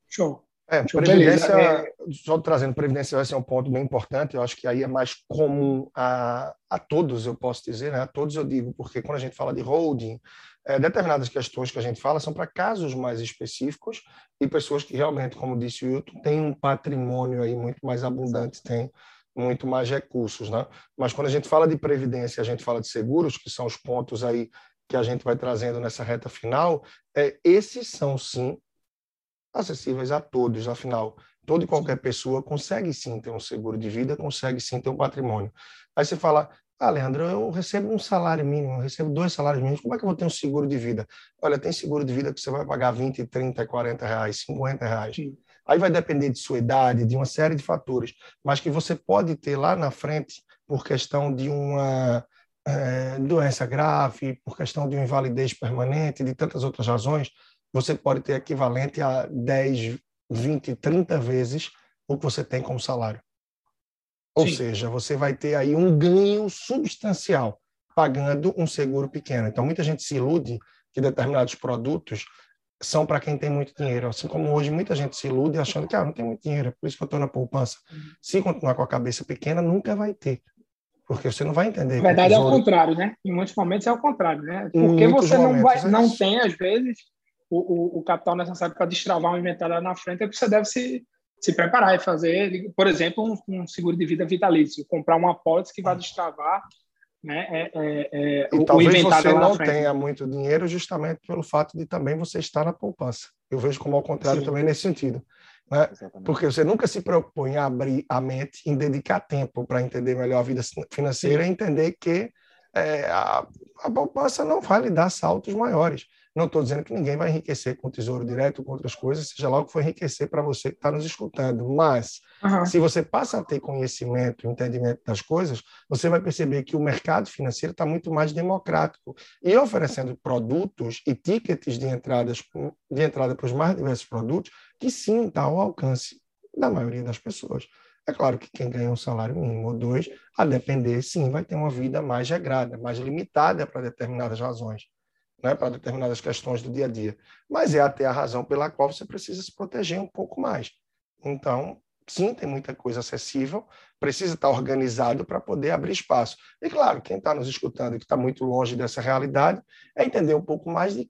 Show. É, Show, Previdência, é... só trazendo Previdência vai ser um ponto bem importante, eu acho que aí é mais comum a, a todos, eu posso dizer, né? a todos eu digo, porque quando a gente fala de holding, é, determinadas questões que a gente fala são para casos mais específicos e pessoas que realmente, como disse o Wilton, têm um patrimônio aí muito mais abundante, tem muito mais recursos, né? Mas quando a gente fala de previdência, a gente fala de seguros, que são os pontos aí que a gente vai trazendo nessa reta final, é, esses são sim acessíveis a todos, afinal, toda e qualquer pessoa consegue sim ter um seguro de vida, consegue sim ter um patrimônio. Aí você fala, ah, Leandro, eu recebo um salário mínimo, eu recebo dois salários mínimos, como é que eu vou ter um seguro de vida? Olha, tem seguro de vida que você vai pagar 20, 30, 40 reais, 50 reais. Sim. Aí vai depender de sua idade, de uma série de fatores, mas que você pode ter lá na frente por questão de uma é, doença grave, por questão de uma invalidez permanente, de tantas outras razões, você pode ter equivalente a 10, 20, 30 vezes o que você tem como salário. Ou Sim. seja, você vai ter aí um ganho substancial pagando um seguro pequeno. Então, muita gente se ilude que determinados produtos são para quem tem muito dinheiro. Assim como hoje muita gente se ilude achando que ah, não tem muito dinheiro, é por isso que eu estou na poupança. Uhum. Se continuar com a cabeça pequena, nunca vai ter. Porque você não vai entender. Na verdade, é o contrário, né? Em muitos momentos é o contrário, né? Porque você não, vai, é não tem, às vezes, o, o, o capital necessário para destravar um inventário lá na frente, é que você deve se, se preparar e fazer, por exemplo, um, um seguro de vida vitalício, comprar uma pólice que vai destravar né, é, é, é, e o, talvez o você não tenha muito dinheiro justamente pelo fato de também você estar na poupança. Eu vejo como ao contrário Sim. também nesse sentido. Né? Porque você nunca se preocupou em abrir a mente, em dedicar tempo para entender melhor a vida financeira Sim. e entender que é, a, a poupança não vai lhe dar saltos maiores. Não estou dizendo que ninguém vai enriquecer com tesouro direto, com outras coisas, seja lá o que for enriquecer para você que está nos escutando. Mas, uhum. se você passa a ter conhecimento, entendimento das coisas, você vai perceber que o mercado financeiro está muito mais democrático e oferecendo produtos e tickets de, entradas, de entrada para os mais diversos produtos que sim está ao alcance da maioria das pessoas. É claro que quem ganha um salário mínimo ou dois, a depender, sim, vai ter uma vida mais regrada, mais limitada para determinadas razões né, para determinadas questões do dia a dia. Mas é até a razão pela qual você precisa se proteger um pouco mais. Então, sim, tem muita coisa acessível, precisa estar organizado para poder abrir espaço. E claro, quem está nos escutando e que está muito longe dessa realidade, é entender um pouco mais de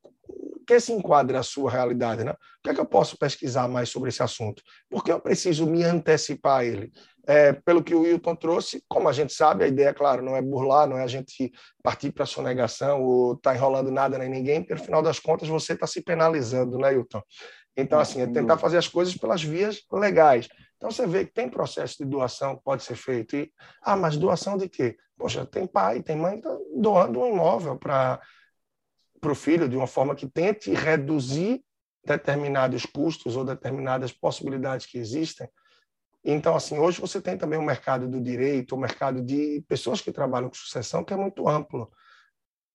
que se enquadra a sua realidade, né? O que é que eu posso pesquisar mais sobre esse assunto? Porque eu preciso me antecipar a ele. É, pelo que o Wilton trouxe, como a gente sabe, a ideia, claro, não é burlar, não é a gente partir para a sonegação ou estar tá enrolando nada nem ninguém, porque no final das contas você está se penalizando, né, Wilton? Então, assim, é tentar fazer as coisas pelas vias legais. Então, você vê que tem processo de doação que pode ser feito. E, ah, mas doação de quê? Poxa, tem pai, tem mãe que está doando um imóvel para o filho de uma forma que tente reduzir determinados custos ou determinadas possibilidades que existem então, assim, hoje você tem também o mercado do direito, o mercado de pessoas que trabalham com sucessão, que é muito amplo.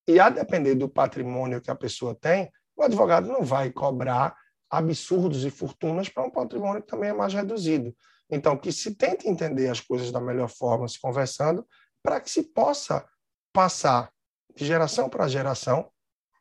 E a depender do patrimônio que a pessoa tem, o advogado não vai cobrar absurdos e fortunas para um patrimônio que também é mais reduzido. Então, que se tente entender as coisas da melhor forma, se conversando, para que se possa passar de geração para geração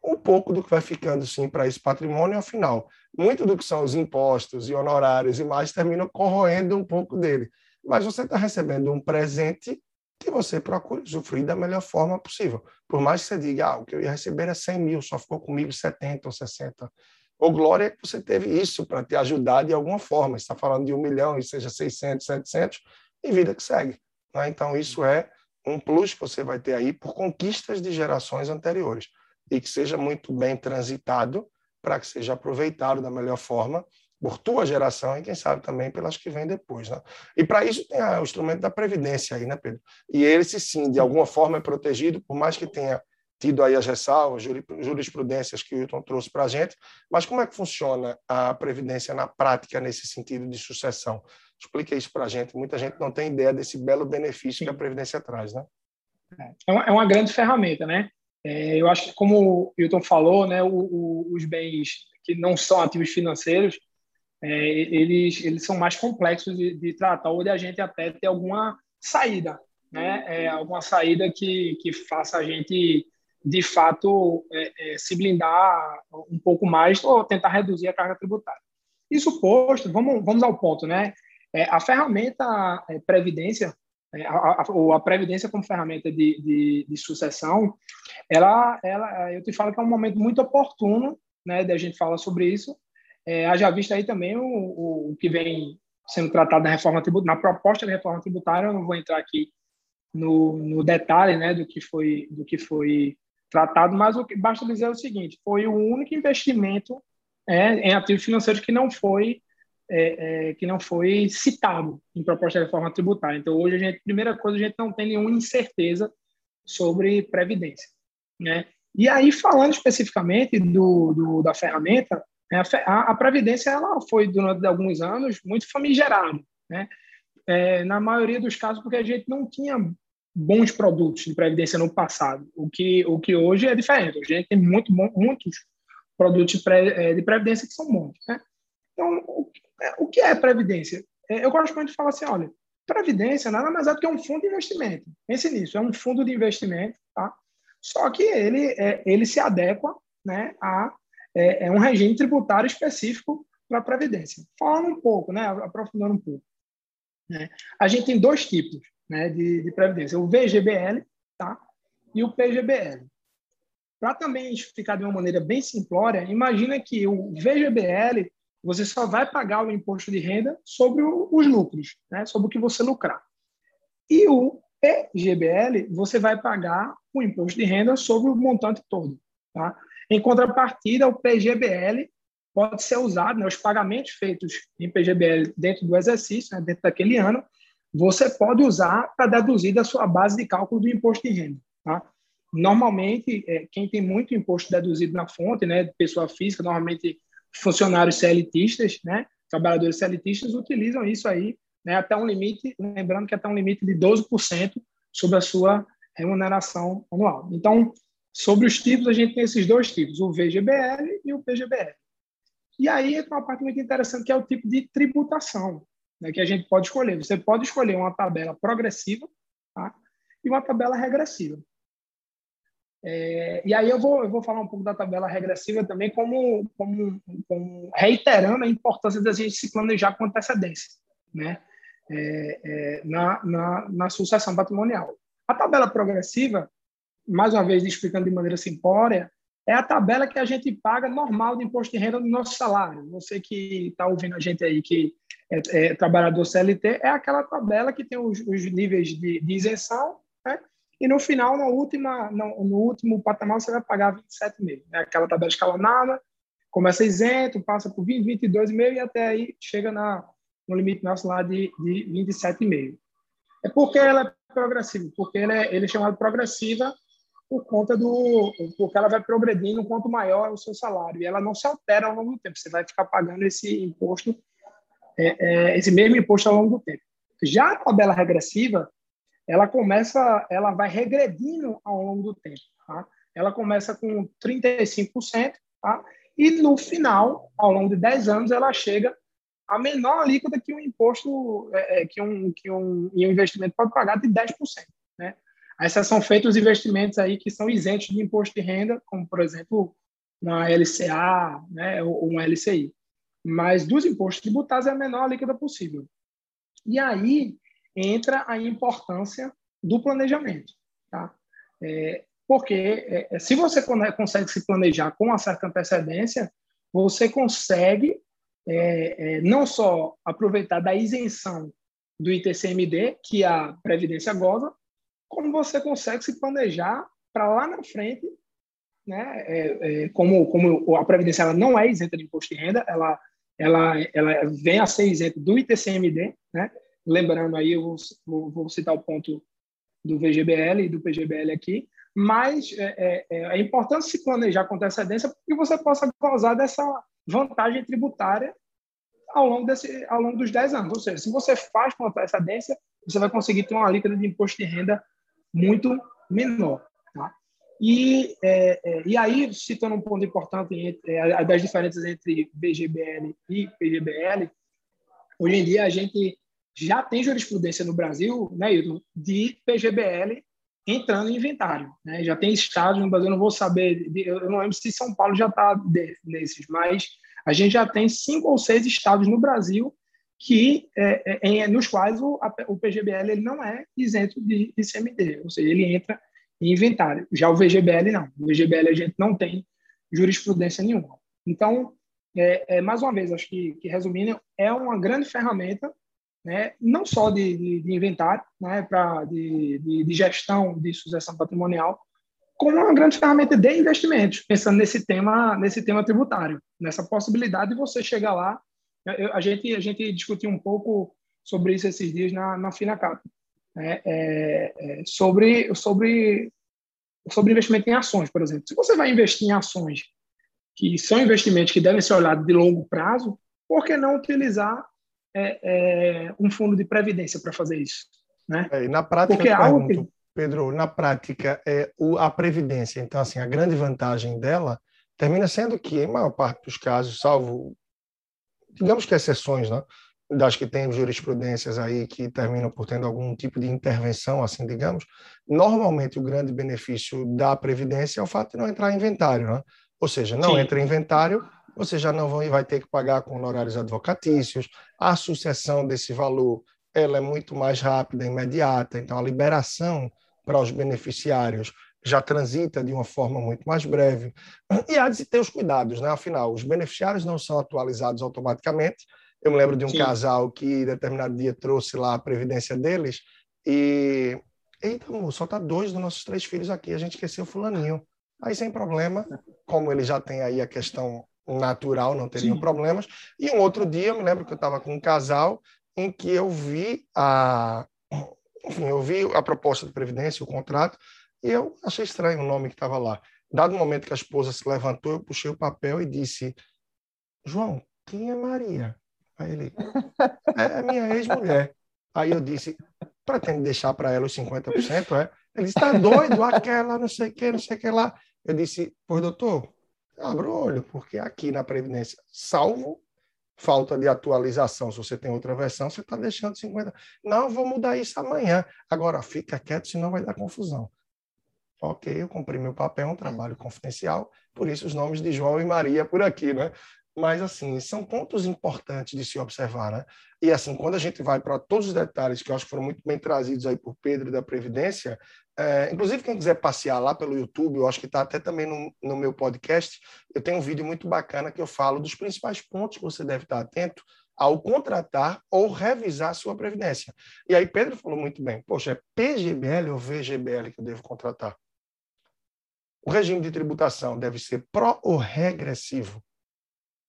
um pouco do que vai ficando sim para esse patrimônio, afinal, muito do que são os impostos e honorários e mais termina corroendo um pouco dele. Mas você está recebendo um presente que você procura usufruir da melhor forma possível. Por mais que você diga, ah, o que eu ia receber é 100 mil, só ficou comigo 70 ou 60. Ou glória que você teve isso para te ajudar de alguma forma. Está falando de um milhão e seja 600, 700, e vida que segue. Né? Então, isso é um plus que você vai ter aí por conquistas de gerações anteriores e que seja muito bem transitado para que seja aproveitado da melhor forma por tua geração e quem sabe também pelas que vêm depois, né? E para isso tem o instrumento da previdência aí, né, Pedro? E ele se sim, de alguma forma é protegido, por mais que tenha tido aí as ressalvas, jurisprudências que o Hilton trouxe para a gente, mas como é que funciona a previdência na prática nesse sentido de sucessão? Explica isso para a gente. Muita gente não tem ideia desse belo benefício que a previdência traz, né? É uma, é uma grande ferramenta, né? É, eu acho que, como o Hilton falou, né, o, o, os bens que não são ativos financeiros, é, eles, eles são mais complexos de, de tratar ou de a gente até ter alguma saída, né? É, alguma saída que, que faça a gente, de fato, é, é, se blindar um pouco mais ou tentar reduzir a carga tributária. Isso posto, vamos, vamos ao ponto, né? É, a ferramenta Previdência, é, a, a, a, previdência como ferramenta de, de, de, sucessão, ela, ela, eu te falo que é um momento muito oportuno, né, da gente falar sobre isso. É, haja visto aí também o, o, o, que vem sendo tratado na reforma tributária, na proposta de reforma tributária, eu não vou entrar aqui no, no detalhe, né, do que foi do que foi tratado, mas o que basta dizer é o seguinte: foi o único investimento é, em ativos financeiros que não foi é, é, que não foi citado em proposta de reforma tributária. Então, hoje, a gente, primeira coisa, a gente não tem nenhuma incerteza sobre previdência. Né? E aí, falando especificamente do, do da ferramenta, né, a, a, previdência ela foi, durante alguns anos, muito famigerada. Né? É, na maioria dos casos, porque a gente não tinha bons produtos de previdência no passado, o que, o que hoje é diferente. Hoje a gente tem muito, muitos produtos de, é, de previdência que são bons. Né? Então, o que é previdência? É, eu gosto muito de falar assim, olha, previdência nada mais é do que um fundo de investimento. Pense nisso, é um fundo de investimento, tá? Só que ele, é, ele se adequa né, a é, é um regime tributário específico para a previdência. Falando um pouco, né, aprofundando um pouco. Né, a gente tem dois tipos né, de, de previdência, o VGBL tá, e o PGBL. Para também ficar de uma maneira bem simplória, imagina que o VGBL você só vai pagar o imposto de renda sobre os lucros, né? sobre o que você lucrar. E o PGBL, você vai pagar o imposto de renda sobre o montante todo. Tá? Em contrapartida, o PGBL pode ser usado, né, os pagamentos feitos em PGBL dentro do exercício, né, dentro daquele ano, você pode usar para deduzir da sua base de cálculo do imposto de renda. Tá? Normalmente, é, quem tem muito imposto deduzido na fonte, né, pessoa física, normalmente funcionários CLTistas, né, trabalhadores CLTistas, utilizam isso aí né, até um limite, lembrando que até um limite de 12% sobre a sua remuneração anual. Então, sobre os tipos, a gente tem esses dois tipos, o VGBL e o PGBL. E aí entra uma parte muito interessante, que é o tipo de tributação né, que a gente pode escolher. Você pode escolher uma tabela progressiva tá? e uma tabela regressiva. É, e aí eu vou, eu vou falar um pouco da tabela regressiva também, como, como, como reiterando a importância da gente se planejar com antecedência né? É, é, na, na, na sucessão patrimonial. A tabela progressiva, mais uma vez explicando de maneira simplória, é a tabela que a gente paga normal de imposto de renda do nosso salário. Você que está ouvindo a gente aí, que é, é, trabalhador CLT, é aquela tabela que tem os, os níveis de, de isenção, né? E no final, na última, no, no último patamar, você vai pagar 27,5. É aquela tabela escalonada, começa isento, passa por 20, 22,5 e até aí chega na, no limite nosso lá de, de 27,5. É porque ela é progressiva, porque ele é, ele é chamado progressiva por conta do porque ela vai progredindo quanto maior é o seu salário e ela não se altera ao longo do tempo. Você vai ficar pagando esse imposto, é, é, esse mesmo imposto ao longo do tempo. Já a tabela regressiva, ela começa, ela vai regredindo ao longo do tempo. Tá? Ela começa com 35%, tá? e no final, ao longo de 10 anos, ela chega a menor alíquota que um imposto, é, é que, um, que um, um investimento pode pagar de 10%. Né? A exceção feita os investimentos aí que são isentos de imposto de renda, como, por exemplo, uma LCA né, ou uma LCI. Mas dos impostos tributários é a menor alíquota possível. E aí entra a importância do planejamento. Tá? É, porque é, é se você consegue se planejar com uma certa antecedência, você consegue é, é, não só aproveitar da isenção do ITCMD, que a Previdência goza, como você consegue se planejar para lá na frente, né? É, é, como, como a Previdência ela não é isenta de imposto de renda, ela, ela, ela vem a ser isenta do ITCMD, né? Lembrando aí, eu vou, vou citar o ponto do VGBL e do PGBL aqui, mas é, é, é importante se planejar com antecedência para que você possa gozar dessa vantagem tributária ao longo, desse, ao longo dos 10 anos. Ou seja, se você faz com antecedência, você vai conseguir ter uma alíquota de imposto de renda muito menor. Tá? E, é, é, e aí, citando um ponto importante é, das diferenças entre BGBL e PGBL, hoje em dia a gente já tem jurisprudência no Brasil, né, de PGBL entrando em inventário. Né? Já tem estados no Brasil, eu não vou saber, eu não lembro se São Paulo já está nesses, mas a gente já tem cinco ou seis estados no Brasil que é, é, nos quais o, o PGBL ele não é isento de ICMD, ou seja, ele entra em inventário. Já o VGBL não. O VGBL a gente não tem jurisprudência nenhuma. Então, é, é mais uma vez, acho que, que, resumindo, é uma grande ferramenta, né, não só de, de, de inventário, né, pra, de, de, de gestão de sucessão patrimonial, como uma grande ferramenta de investimentos, pensando nesse tema, nesse tema tributário, nessa possibilidade de você chegar lá eu, a, gente, a gente discutiu um pouco sobre isso esses dias na, na FinaCap, né? é, é, sobre, sobre, sobre investimento em ações, por exemplo. Se você vai investir em ações que são investimentos que devem ser olhados de longo prazo, por que não utilizar é, é um fundo de previdência para fazer isso? Né? É, na prática, Porque é algo pergunto, que... Pedro, na prática, é o, a previdência, então, assim, a grande vantagem dela termina sendo que, em maior parte dos casos, salvo digamos que exceções, né? das que têm jurisprudências aí que terminam por tendo algum tipo de intervenção, assim, digamos, normalmente o grande benefício da Previdência é o fato de não entrar em inventário, né? Ou seja, não Sim. entra em inventário, você já não vai ter que pagar com honorários advocatícios, a sucessão desse valor ela é muito mais rápida, imediata, então a liberação para os beneficiários já transita de uma forma muito mais breve. E há de ter os cuidados, né? Afinal, os beneficiários não são atualizados automaticamente. Eu me lembro de um Sim. casal que, determinado dia, trouxe lá a previdência deles e. Eita, amor, só tá dois dos nossos três filhos aqui, a gente esqueceu o fulaninho. Aí, sem problema, como ele já tem aí a questão natural, não teriam Sim. problemas. E um outro dia, eu me lembro que eu estava com um casal em que eu vi a, enfim, eu vi a proposta de previdência, o contrato, e eu achei estranho o nome que estava lá. Dado o momento que a esposa se levantou, eu puxei o papel e disse: João, quem é Maria? Aí ele: É, é minha ex-mulher. Aí eu disse: Pretende deixar para ela os 50%? É? Ele está doido, aquela, não sei o que, não sei o que lá. Eu disse: Pois, doutor, abra o olho, porque aqui na Previdência, salvo falta de atualização, se você tem outra versão, você está deixando 50. Não, vou mudar isso amanhã. Agora, fica quieto, senão vai dar confusão. Ok, eu cumpri meu papel, um trabalho confidencial, por isso os nomes de João e Maria por aqui, né? Mas, assim, são pontos importantes de se observar, né? E, assim, quando a gente vai para todos os detalhes que eu acho que foram muito bem trazidos aí por Pedro da Previdência, é, inclusive, quem quiser passear lá pelo YouTube, eu acho que está até também no, no, meu podcast, eu tenho um vídeo muito bacana que eu falo dos principais pontos que você deve estar atento ao contratar ou revisar sua previdência. E aí Pedro falou muito bem, poxa, é PGBL ou VGBL que eu devo contratar? O regime de tributação deve ser pró ou regressivo?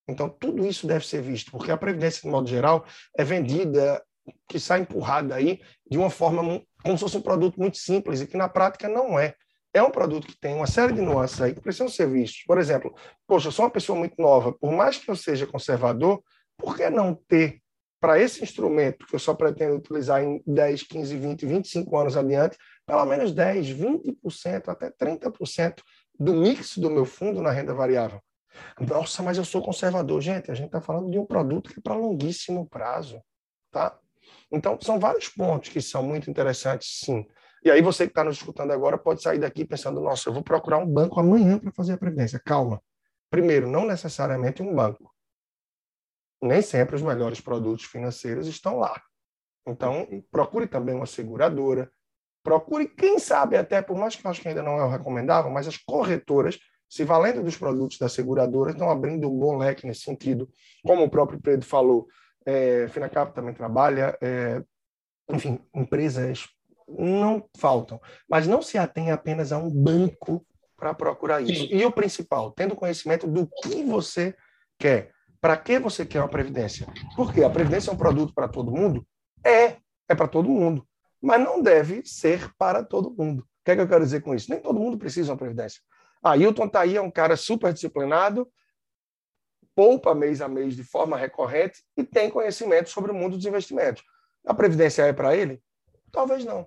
Então, tudo isso deve ser visto, porque a previdência, de modo geral, é vendida, que sai empurrada aí de uma forma como se fosse um produto muito simples e que na prática não é. É um produto que tem uma série de nuances aí que precisam ser vistos. Por exemplo, poxa, eu sou uma pessoa muito nova, por mais que eu seja conservador, por que não ter para esse instrumento que eu só pretendo utilizar em 10, 15, 20, 25 anos adiante, pelo menos 10, 20%, até 30% do mix do meu fundo na renda variável? Nossa, mas eu sou conservador. Gente, a gente está falando de um produto que é para longuíssimo prazo. Tá? Então, são vários pontos que são muito interessantes, sim. E aí você que está nos escutando agora pode sair daqui pensando, nossa, eu vou procurar um banco amanhã para fazer a previdência. Calma. Primeiro, não necessariamente um banco. Nem sempre os melhores produtos financeiros estão lá. Então, procure também uma seguradora. Procure, quem sabe, até por mais que eu acho que ainda não é o recomendável, mas as corretoras, se valendo dos produtos da seguradora, estão abrindo um bom leque nesse sentido. Como o próprio Pedro falou, é, Finacap também trabalha, é, enfim, empresas não faltam, mas não se atém apenas a um banco para procurar isso. E o principal, tendo conhecimento do que você quer, para que você quer uma previdência. Porque a previdência é um produto para todo mundo? É, é para todo mundo, mas não deve ser para todo mundo. O que é que eu quero dizer com isso? Nem todo mundo precisa de uma previdência. Ah, Hilton está aí, é um cara super disciplinado, poupa mês a mês de forma recorrente e tem conhecimento sobre o mundo dos investimentos. A previdência é para ele? Talvez não.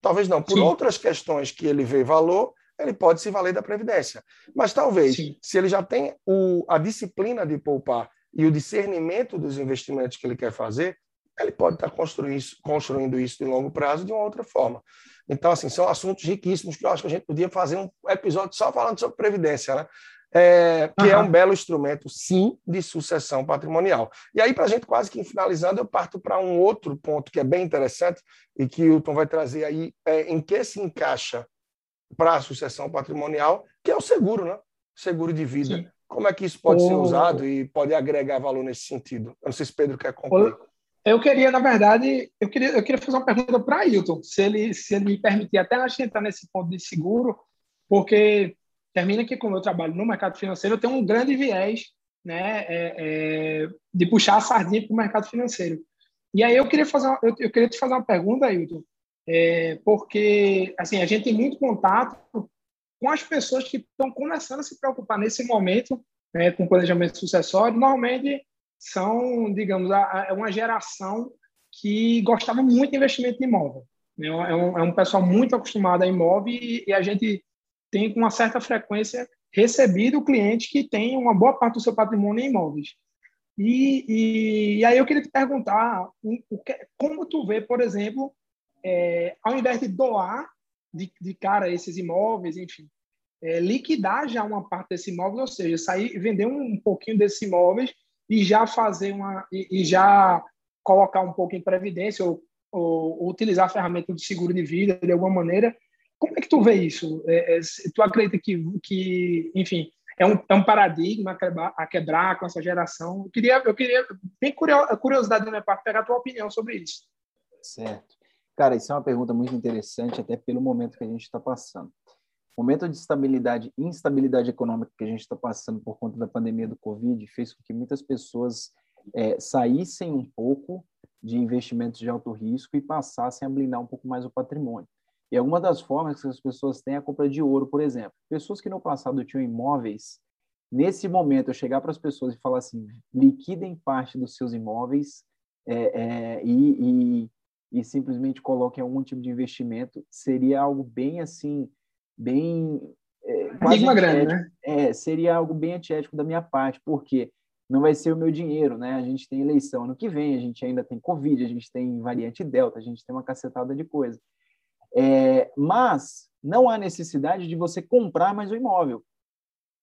Talvez não. Por Sim. outras questões que ele vê valor, ele pode se valer da previdência. Mas talvez, Sim. se ele já tem o, a disciplina de poupar e o discernimento dos investimentos que ele quer fazer, ele pode estar construindo, construindo isso de longo prazo de uma outra forma. Então, assim, são assuntos riquíssimos que eu acho que a gente podia fazer um episódio só falando sobre previdência, né? É, que uhum. é um belo instrumento, sim, de sucessão patrimonial. E aí, para a gente quase que finalizando, eu parto para um outro ponto que é bem interessante e que o Tom vai trazer aí, é, em que se encaixa para a sucessão patrimonial, que é o seguro, né? Seguro de vida. Sim. Como é que isso pode o... ser usado e pode agregar valor nesse sentido? Eu não sei se Pedro quer concluir. Eu queria, na verdade, eu queria, eu queria fazer uma pergunta para Ailton, se ele, se ele me permitir até a gente entrar nesse ponto de seguro, porque termina que, como eu trabalho no mercado financeiro, eu tenho um grande viés né, é, é, de puxar a sardinha para o mercado financeiro. E aí eu queria, fazer eu, eu, queria te fazer uma pergunta, Ailton, é, porque assim, a gente tem muito contato com as pessoas que estão começando a se preocupar nesse momento né, com planejamento sucessório. Normalmente são, digamos, a, a, uma geração que gostava muito de investimento em imóvel. Né? É um, é um pessoal muito acostumado a imóvel e, e a gente tem com uma certa frequência recebido o cliente que tem uma boa parte do seu patrimônio em imóveis. E, e, e aí eu queria te perguntar o que, como tu vê, por exemplo, é, ao invés de doar de, de cara esses imóveis, enfim, é, liquidar já uma parte desse imóvel, ou seja, sair vender um, um pouquinho desses imóveis e já fazer uma e, e, já colocar um pouco em previdência ou, ou, ou utilizar a ferramenta de seguro de vida de alguma maneira como é que tu vê isso? É, é, tu acredita que, que enfim, é um, é um paradigma a quebrar, a quebrar com essa geração? Eu queria, eu queria, tem curiosidade da minha parte, pegar a tua opinião sobre isso. Certo. Cara, isso é uma pergunta muito interessante, até pelo momento que a gente está passando. Momento de estabilidade, instabilidade econômica que a gente está passando por conta da pandemia do Covid fez com que muitas pessoas é, saíssem um pouco de investimentos de alto risco e passassem a blindar um pouco mais o patrimônio. E alguma das formas que as pessoas têm é a compra de ouro, por exemplo. Pessoas que no passado tinham imóveis, nesse momento eu chegar para as pessoas e falar assim, liquidem parte dos seus imóveis é, é, e, e, e, simplesmente coloquem algum tipo de investimento, seria algo bem assim, bem... É, quase grande, né? É, seria algo bem antiético da minha parte, porque não vai ser o meu dinheiro, né? A gente tem eleição ano que vem, a gente ainda tem Covid, a gente tem variante Delta, a gente tem uma cacetada de coisa. É, mas não há necessidade de você comprar mais um imóvel,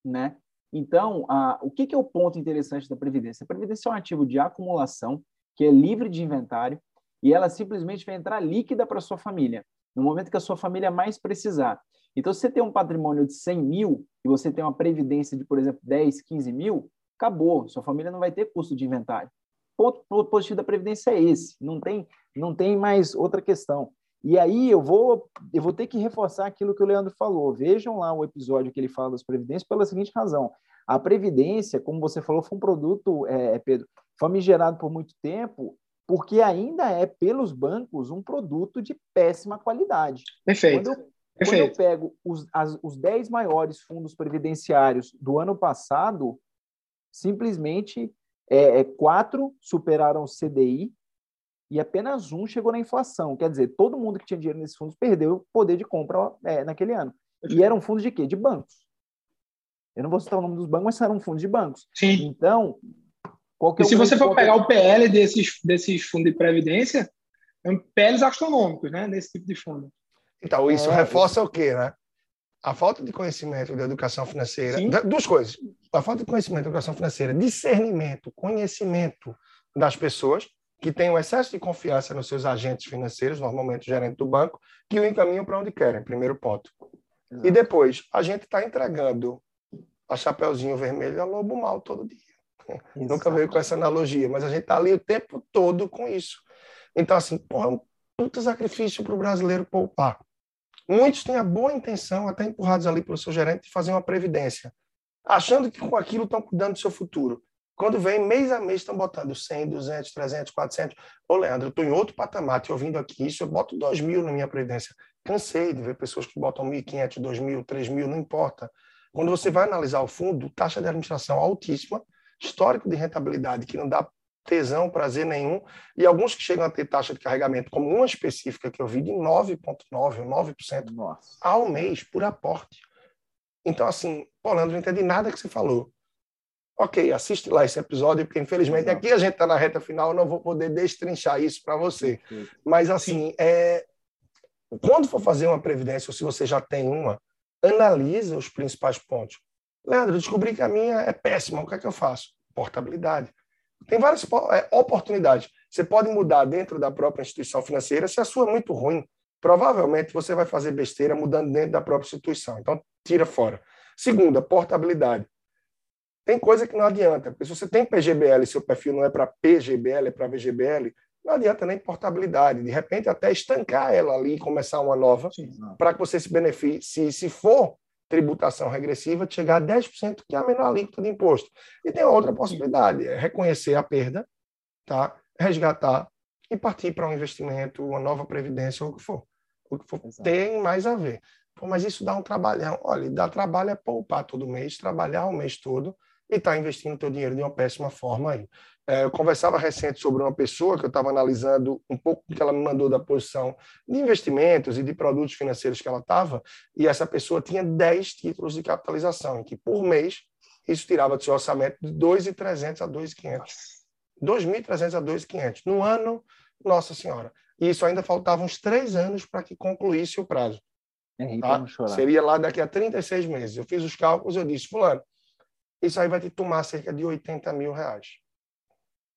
né? Então, a, o que, que é o ponto interessante da Previdência? A Previdência é um ativo de acumulação que é livre de inventário e ela simplesmente vai entrar líquida para sua família, no momento que a sua família mais precisar. Então, se você tem um patrimônio de 100 mil e você tem uma previdência de, por exemplo, 10, 15 mil, acabou, sua família não vai ter custo de inventário. O ponto positivo da Previdência é esse, não tem, não tem mais outra questão. E aí eu vou, eu vou ter que reforçar aquilo que o Leandro falou. Vejam lá o episódio que ele fala das previdências pela seguinte razão. A previdência, como você falou, foi um produto, é, é, Pedro, famigerado por muito tempo, porque ainda é, pelos bancos, um produto de péssima qualidade. Perfeito. Quando eu, Perfeito. Quando eu pego os, as, os 10 maiores fundos previdenciários do ano passado, simplesmente é, é, quatro superaram o CDI, e apenas um chegou na inflação. Quer dizer, todo mundo que tinha dinheiro nesses fundos perdeu o poder de compra é, naquele ano. E eram fundos de quê? De bancos. Eu não vou citar o nome dos bancos, mas eram fundos de bancos. Sim. Então, qual que é e se você for pegar o PL desses, desses fundos de previdência, são PLs astronômicos, né? Nesse tipo de fundo. Então, isso é, reforça o quê, né? A falta de conhecimento da educação financeira. Sim. Duas coisas. A falta de conhecimento da educação financeira, discernimento, conhecimento das pessoas que tem um excesso de confiança nos seus agentes financeiros, normalmente o gerente do banco, que o encaminham para onde querem, primeiro ponto. Exato. E depois, a gente está entregando a Chapeuzinho Vermelho a Lobo Mal todo dia. Exato. <laughs> Nunca veio com essa analogia, mas a gente está ali o tempo todo com isso. Então, assim, porra, é um puta sacrifício para o brasileiro poupar. Muitos têm a boa intenção, até empurrados ali pelo seu gerente, de fazer uma previdência, achando que com aquilo estão cuidando do seu futuro. Quando vem, mês a mês, estão botando 100, 200, 300, 400. Ô, Leandro, eu estou em outro patamar, te ouvindo aqui isso, eu boto 2 mil na minha previdência. Cansei de ver pessoas que botam 1.500, 2 mil, 3 mil, não importa. Quando você vai analisar o fundo, taxa de administração altíssima, histórico de rentabilidade que não dá tesão, prazer nenhum, e alguns que chegam a ter taxa de carregamento, como uma específica que eu vi, de 9,9% 9% Nossa. ao mês por aporte. Então, assim, pô, Leandro, não entendi nada que você falou ok, assiste lá esse episódio, porque infelizmente aqui a gente está na reta final, eu não vou poder destrinchar isso para você. Mas assim, é, quando for fazer uma previdência, ou se você já tem uma, analisa os principais pontos. Leandro, descobri que a minha é péssima, o que é que eu faço? Portabilidade. Tem várias é, oportunidades. Você pode mudar dentro da própria instituição financeira. Se a sua é muito ruim, provavelmente você vai fazer besteira mudando dentro da própria instituição. Então, tira fora. Segunda, portabilidade. Tem coisa que não adianta, porque se você tem PGBL e seu perfil não é para PGBL, é para VGBL, não adianta nem portabilidade. De repente, até estancar ela ali e começar uma nova, para que você se beneficie, se for tributação regressiva, chegar a 10%, que é a menor alíquota de imposto. E tem outra possibilidade, é reconhecer a perda, tá? resgatar e partir para um investimento, uma nova previdência, ou o que for. O que for tem mais a ver. Pô, mas isso dá um trabalhão. Olha, dá trabalho é poupar todo mês, trabalhar o mês todo, e está investindo o teu dinheiro de uma péssima forma aí. É, eu conversava recente sobre uma pessoa que eu estava analisando um pouco que ela me mandou da posição de investimentos e de produtos financeiros que ela estava, e essa pessoa tinha 10 títulos de capitalização, em que por mês isso tirava do seu orçamento de 2.300 a 2.500. 2.300 a 2.500. No ano, nossa senhora. E isso ainda faltava uns três anos para que concluísse o prazo. É, tá? Seria lá daqui a 36 meses. Eu fiz os cálculos, eu disse, fulano, isso aí vai te tomar cerca de 80 mil reais.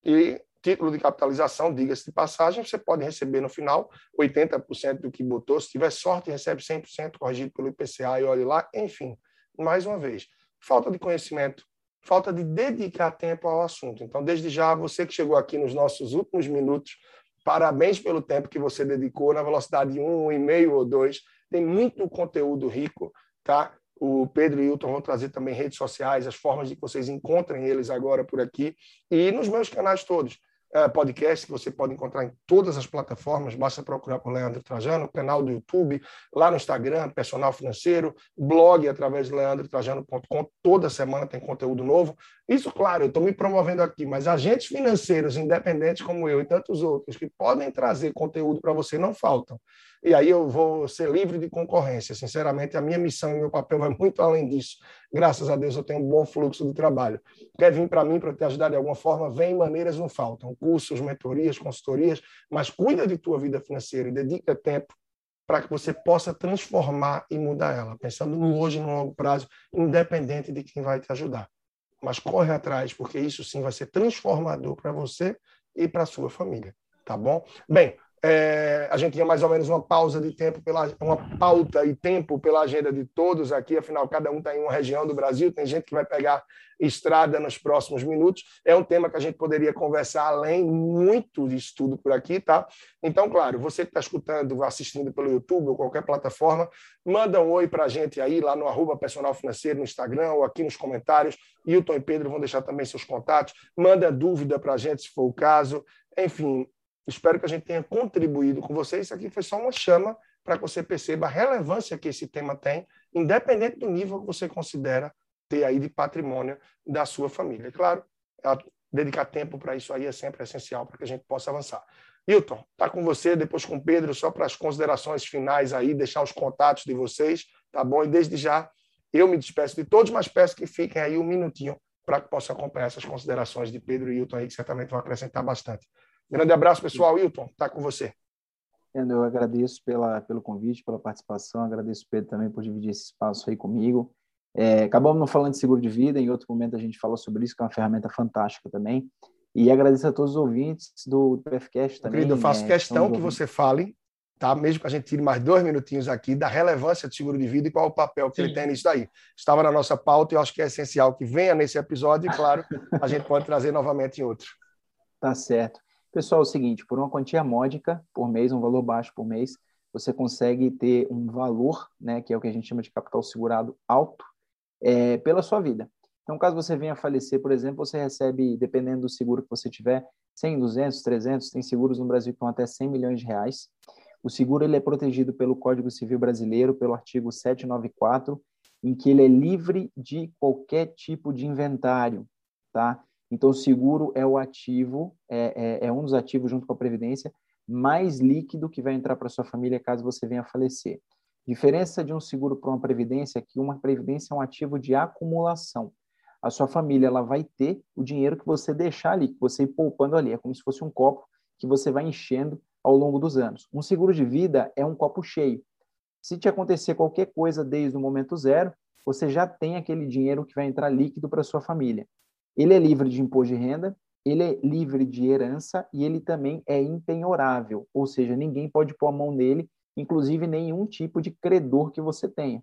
E título de capitalização, diga-se de passagem, você pode receber no final 80% do que botou. Se tiver sorte, recebe 100% corrigido pelo IPCA e olhe lá. Enfim, mais uma vez, falta de conhecimento, falta de dedicar tempo ao assunto. Então, desde já, você que chegou aqui nos nossos últimos minutos, parabéns pelo tempo que você dedicou na velocidade 1, 1,5 ou 2. Tem muito conteúdo rico, tá? O Pedro e o Hilton vão trazer também redes sociais, as formas de que vocês encontrem eles agora por aqui e nos meus canais todos podcast que você pode encontrar em todas as plataformas, basta procurar por Leandro Trajano, canal do YouTube, lá no Instagram, Personal Financeiro, blog através de leandrotrajano.com, toda semana tem conteúdo novo. Isso, claro, eu estou me promovendo aqui, mas agentes financeiros independentes como eu e tantos outros que podem trazer conteúdo para você não faltam e aí eu vou ser livre de concorrência. Sinceramente, a minha missão e meu papel vai muito além disso. Graças a Deus eu tenho um bom fluxo de trabalho. Quer vir para mim para te ajudar de alguma forma? Vem, maneiras não faltam. Cursos, mentorias, consultorias, mas cuida de tua vida financeira e dedica tempo para que você possa transformar e mudar ela, pensando no hoje no longo prazo, independente de quem vai te ajudar. Mas corre atrás, porque isso sim vai ser transformador para você e para sua família, tá bom? Bem, é, a gente tinha mais ou menos uma pausa de tempo, pela, uma pauta e tempo pela agenda de todos aqui, afinal, cada um está em uma região do Brasil, tem gente que vai pegar estrada nos próximos minutos. É um tema que a gente poderia conversar além muito de estudo por aqui, tá? Então, claro, você que está escutando, assistindo pelo YouTube ou qualquer plataforma, manda um oi para a gente aí, lá no arroba personal financeiro no Instagram ou aqui nos comentários. Hilton e Pedro vão deixar também seus contatos. Manda dúvida para a gente, se for o caso. Enfim, Espero que a gente tenha contribuído com você. Isso aqui foi só uma chama para que você perceba a relevância que esse tema tem, independente do nível que você considera ter aí de patrimônio da sua família. Claro, dedicar tempo para isso aí é sempre essencial para que a gente possa avançar. Hilton, está com você, depois com o Pedro, só para as considerações finais aí, deixar os contatos de vocês, tá bom? E desde já, eu me despeço de todos, mas peço que fiquem aí um minutinho para que possam acompanhar essas considerações de Pedro e Hilton aí, que certamente vão acrescentar bastante. Grande abraço, pessoal. Wilton, está com você. Eu agradeço pela, pelo convite, pela participação, agradeço Pedro também por dividir esse espaço aí comigo. É, acabamos não falando de seguro de vida, em outro momento a gente falou sobre isso, que é uma ferramenta fantástica também. E agradeço a todos os ouvintes do PFCast também. Querido, eu faço né, questão que você fale, tá? mesmo que a gente tire mais dois minutinhos aqui, da relevância do seguro de vida e qual o papel que Sim. ele tem nisso daí. Estava na nossa pauta e eu acho que é essencial que venha nesse episódio e, claro, a gente pode trazer novamente em outro. Tá certo. Pessoal, é o seguinte, por uma quantia módica por mês, um valor baixo por mês, você consegue ter um valor, né, que é o que a gente chama de capital segurado alto, é, pela sua vida. Então, caso você venha a falecer, por exemplo, você recebe, dependendo do seguro que você tiver, 100, 200, 300, tem seguros no Brasil que estão até 100 milhões de reais. O seguro ele é protegido pelo Código Civil Brasileiro, pelo artigo 794, em que ele é livre de qualquer tipo de inventário, tá? Então, o seguro é o ativo, é, é, é um dos ativos junto com a previdência mais líquido que vai entrar para sua família caso você venha a falecer. Diferença de um seguro para uma previdência é que uma previdência é um ativo de acumulação. A sua família ela vai ter o dinheiro que você deixar ali, que você ir poupando ali. É como se fosse um copo que você vai enchendo ao longo dos anos. Um seguro de vida é um copo cheio. Se te acontecer qualquer coisa desde o momento zero, você já tem aquele dinheiro que vai entrar líquido para sua família. Ele é livre de imposto de renda, ele é livre de herança e ele também é impenhorável, ou seja, ninguém pode pôr a mão nele, inclusive nenhum tipo de credor que você tenha.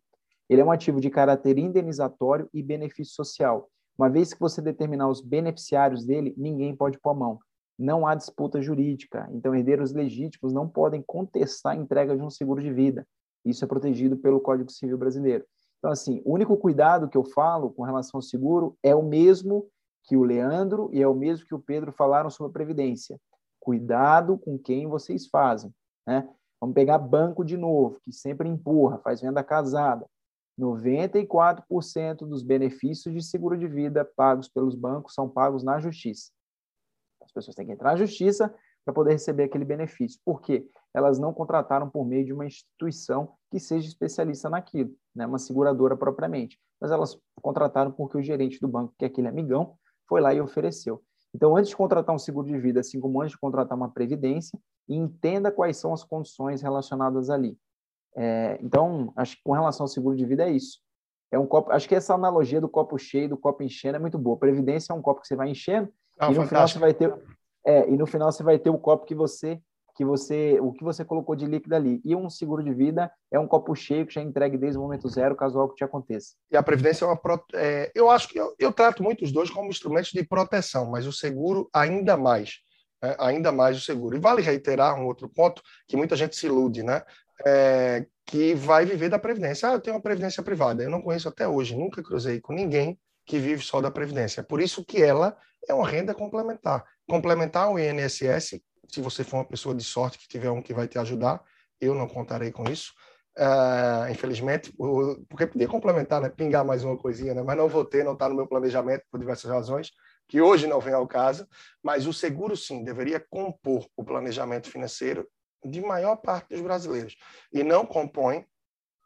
Ele é um ativo de caráter indenizatório e benefício social. Uma vez que você determinar os beneficiários dele, ninguém pode pôr a mão. Não há disputa jurídica, então herdeiros legítimos não podem contestar a entrega de um seguro de vida. Isso é protegido pelo Código Civil Brasileiro. Então, assim, o único cuidado que eu falo com relação ao seguro é o mesmo que o Leandro e é o mesmo que o Pedro falaram sobre a Previdência. Cuidado com quem vocês fazem. Né? Vamos pegar banco de novo, que sempre empurra, faz venda casada. 94% dos benefícios de seguro de vida pagos pelos bancos são pagos na justiça. As pessoas têm que entrar na justiça para poder receber aquele benefício. Por quê? Elas não contrataram por meio de uma instituição que seja especialista naquilo, né? uma seguradora propriamente. Mas elas contrataram porque o gerente do banco, que é aquele amigão, foi lá e ofereceu. Então, antes de contratar um seguro de vida, assim como antes de contratar uma previdência, entenda quais são as condições relacionadas ali. É, então, acho que com relação ao seguro de vida é isso. É um copo, acho que essa analogia do copo cheio, do copo enchendo é muito boa. Previdência é um copo que você vai enchendo ah, e no fantástico. final você vai ter É, e no final você vai ter o copo que você que você o que você colocou de líquido ali. E um seguro de vida é um copo cheio que já é entregue desde o momento zero, caso algo te aconteça. E a previdência é uma é, eu acho que eu, eu, trato muito os dois como instrumentos de proteção, mas o seguro ainda mais, né? ainda mais o seguro. E vale reiterar um outro ponto que muita gente se ilude, né? É, que vai viver da previdência. Ah, eu tenho uma previdência privada. Eu não conheço até hoje, nunca cruzei com ninguém que vive só da previdência. Por isso que ela é uma renda complementar. Complementar o INSS se você for uma pessoa de sorte que tiver um que vai te ajudar, eu não contarei com isso. Uh, infelizmente, porque podia complementar, né? pingar mais uma coisinha, né? mas não vou ter, não está no meu planejamento por diversas razões, que hoje não vem ao caso, mas o seguro sim deveria compor o planejamento financeiro de maior parte dos brasileiros e não compõe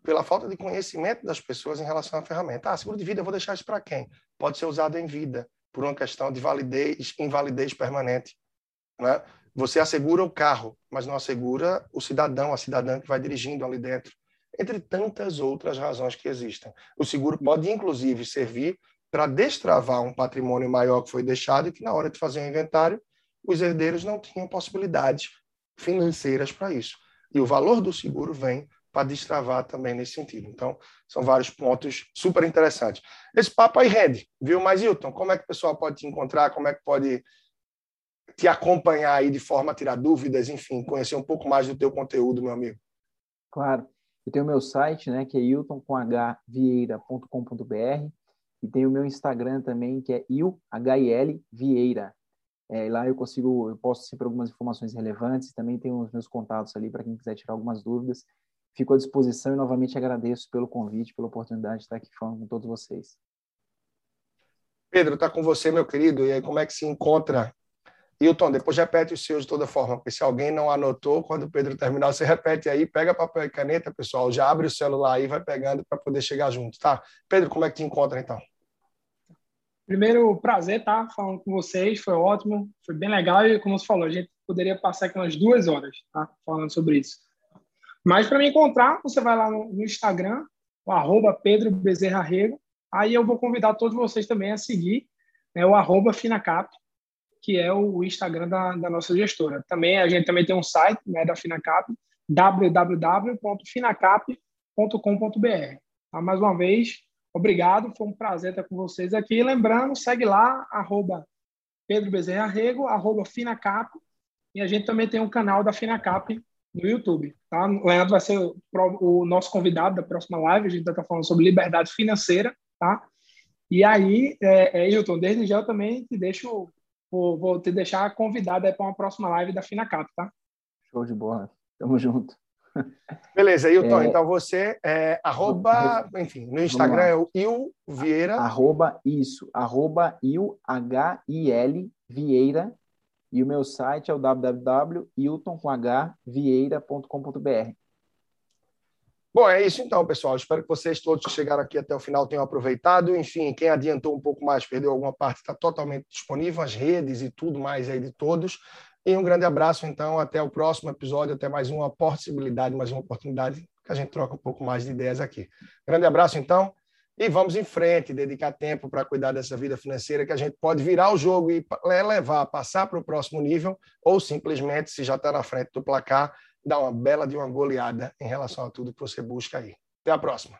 pela falta de conhecimento das pessoas em relação à ferramenta. Ah, seguro de vida, vou deixar isso para quem? Pode ser usado em vida por uma questão de validez, invalidez permanente, né? Você assegura o carro, mas não assegura o cidadão, a cidadã que vai dirigindo ali dentro, entre tantas outras razões que existem. O seguro pode, inclusive, servir para destravar um patrimônio maior que foi deixado e que, na hora de fazer o inventário, os herdeiros não tinham possibilidades financeiras para isso. E o valor do seguro vem para destravar também nesse sentido. Então, são vários pontos super interessantes. Esse papo aí rende, viu? Mas, Hilton, como é que o pessoal pode te encontrar? Como é que pode te acompanhar aí de forma a tirar dúvidas, enfim, conhecer um pouco mais do teu conteúdo, meu amigo? Claro. Eu tenho o meu site, né, que é hiltoncomovieira.com.br e tem o meu Instagram também, que é ilhilvieira. É, lá eu consigo, eu posto sempre algumas informações relevantes, também tenho os meus contatos ali para quem quiser tirar algumas dúvidas. Fico à disposição e novamente agradeço pelo convite, pela oportunidade de estar aqui falando com todos vocês. Pedro, está com você, meu querido. E aí, como é que se encontra Hilton, depois repete os seus de toda forma, porque se alguém não anotou, quando o Pedro terminar, você repete aí, pega papel e caneta, pessoal, já abre o celular aí, vai pegando para poder chegar junto, tá? Pedro, como é que te encontra então? Primeiro, prazer tá? falando com vocês, foi ótimo, foi bem legal e, como você falou, a gente poderia passar aqui umas duas horas tá? falando sobre isso. Mas para me encontrar, você vai lá no, Instagram, o arroba Pedro Bezerra Rego, aí eu vou convidar todos vocês também a seguir né, o arroba Finacap, que é o Instagram da, da nossa gestora. Também a gente também tem um site né, da Finacap, www.finacap.com.br. Tá? Mais uma vez, obrigado, foi um prazer estar com vocês aqui. Lembrando, segue lá, arroba Pedro Bezerra Rego, arroba Finacap, e a gente também tem um canal da Finacap no YouTube. Tá? O Leandro vai ser o, o nosso convidado da próxima live, a gente estar falando sobre liberdade financeira, tá? E aí, é, é, Hilton, desde já eu também te deixo vou, vou te deixar convidado para uma próxima live da FinaCap, tá? Show de bola. Tamo junto. <laughs> Beleza, Hilton, é, então você é arroba, enfim, no Instagram é o Il Vieira. Arroba isso, arroba Il, H-I-L, Vieira, e o meu site é o www.hilton.vieira.com.br. Bom, é isso então, pessoal. Espero que vocês todos que chegaram aqui até o final tenham aproveitado. Enfim, quem adiantou um pouco mais, perdeu alguma parte, está totalmente disponível, as redes e tudo mais aí de todos. E um grande abraço, então, até o próximo episódio, até mais uma possibilidade, mais uma oportunidade que a gente troca um pouco mais de ideias aqui. Grande abraço, então, e vamos em frente, dedicar tempo para cuidar dessa vida financeira, que a gente pode virar o jogo e levar, passar para o próximo nível, ou simplesmente, se já está na frente do placar, dar uma bela de uma goleada em relação a tudo que você busca aí. Até a próxima.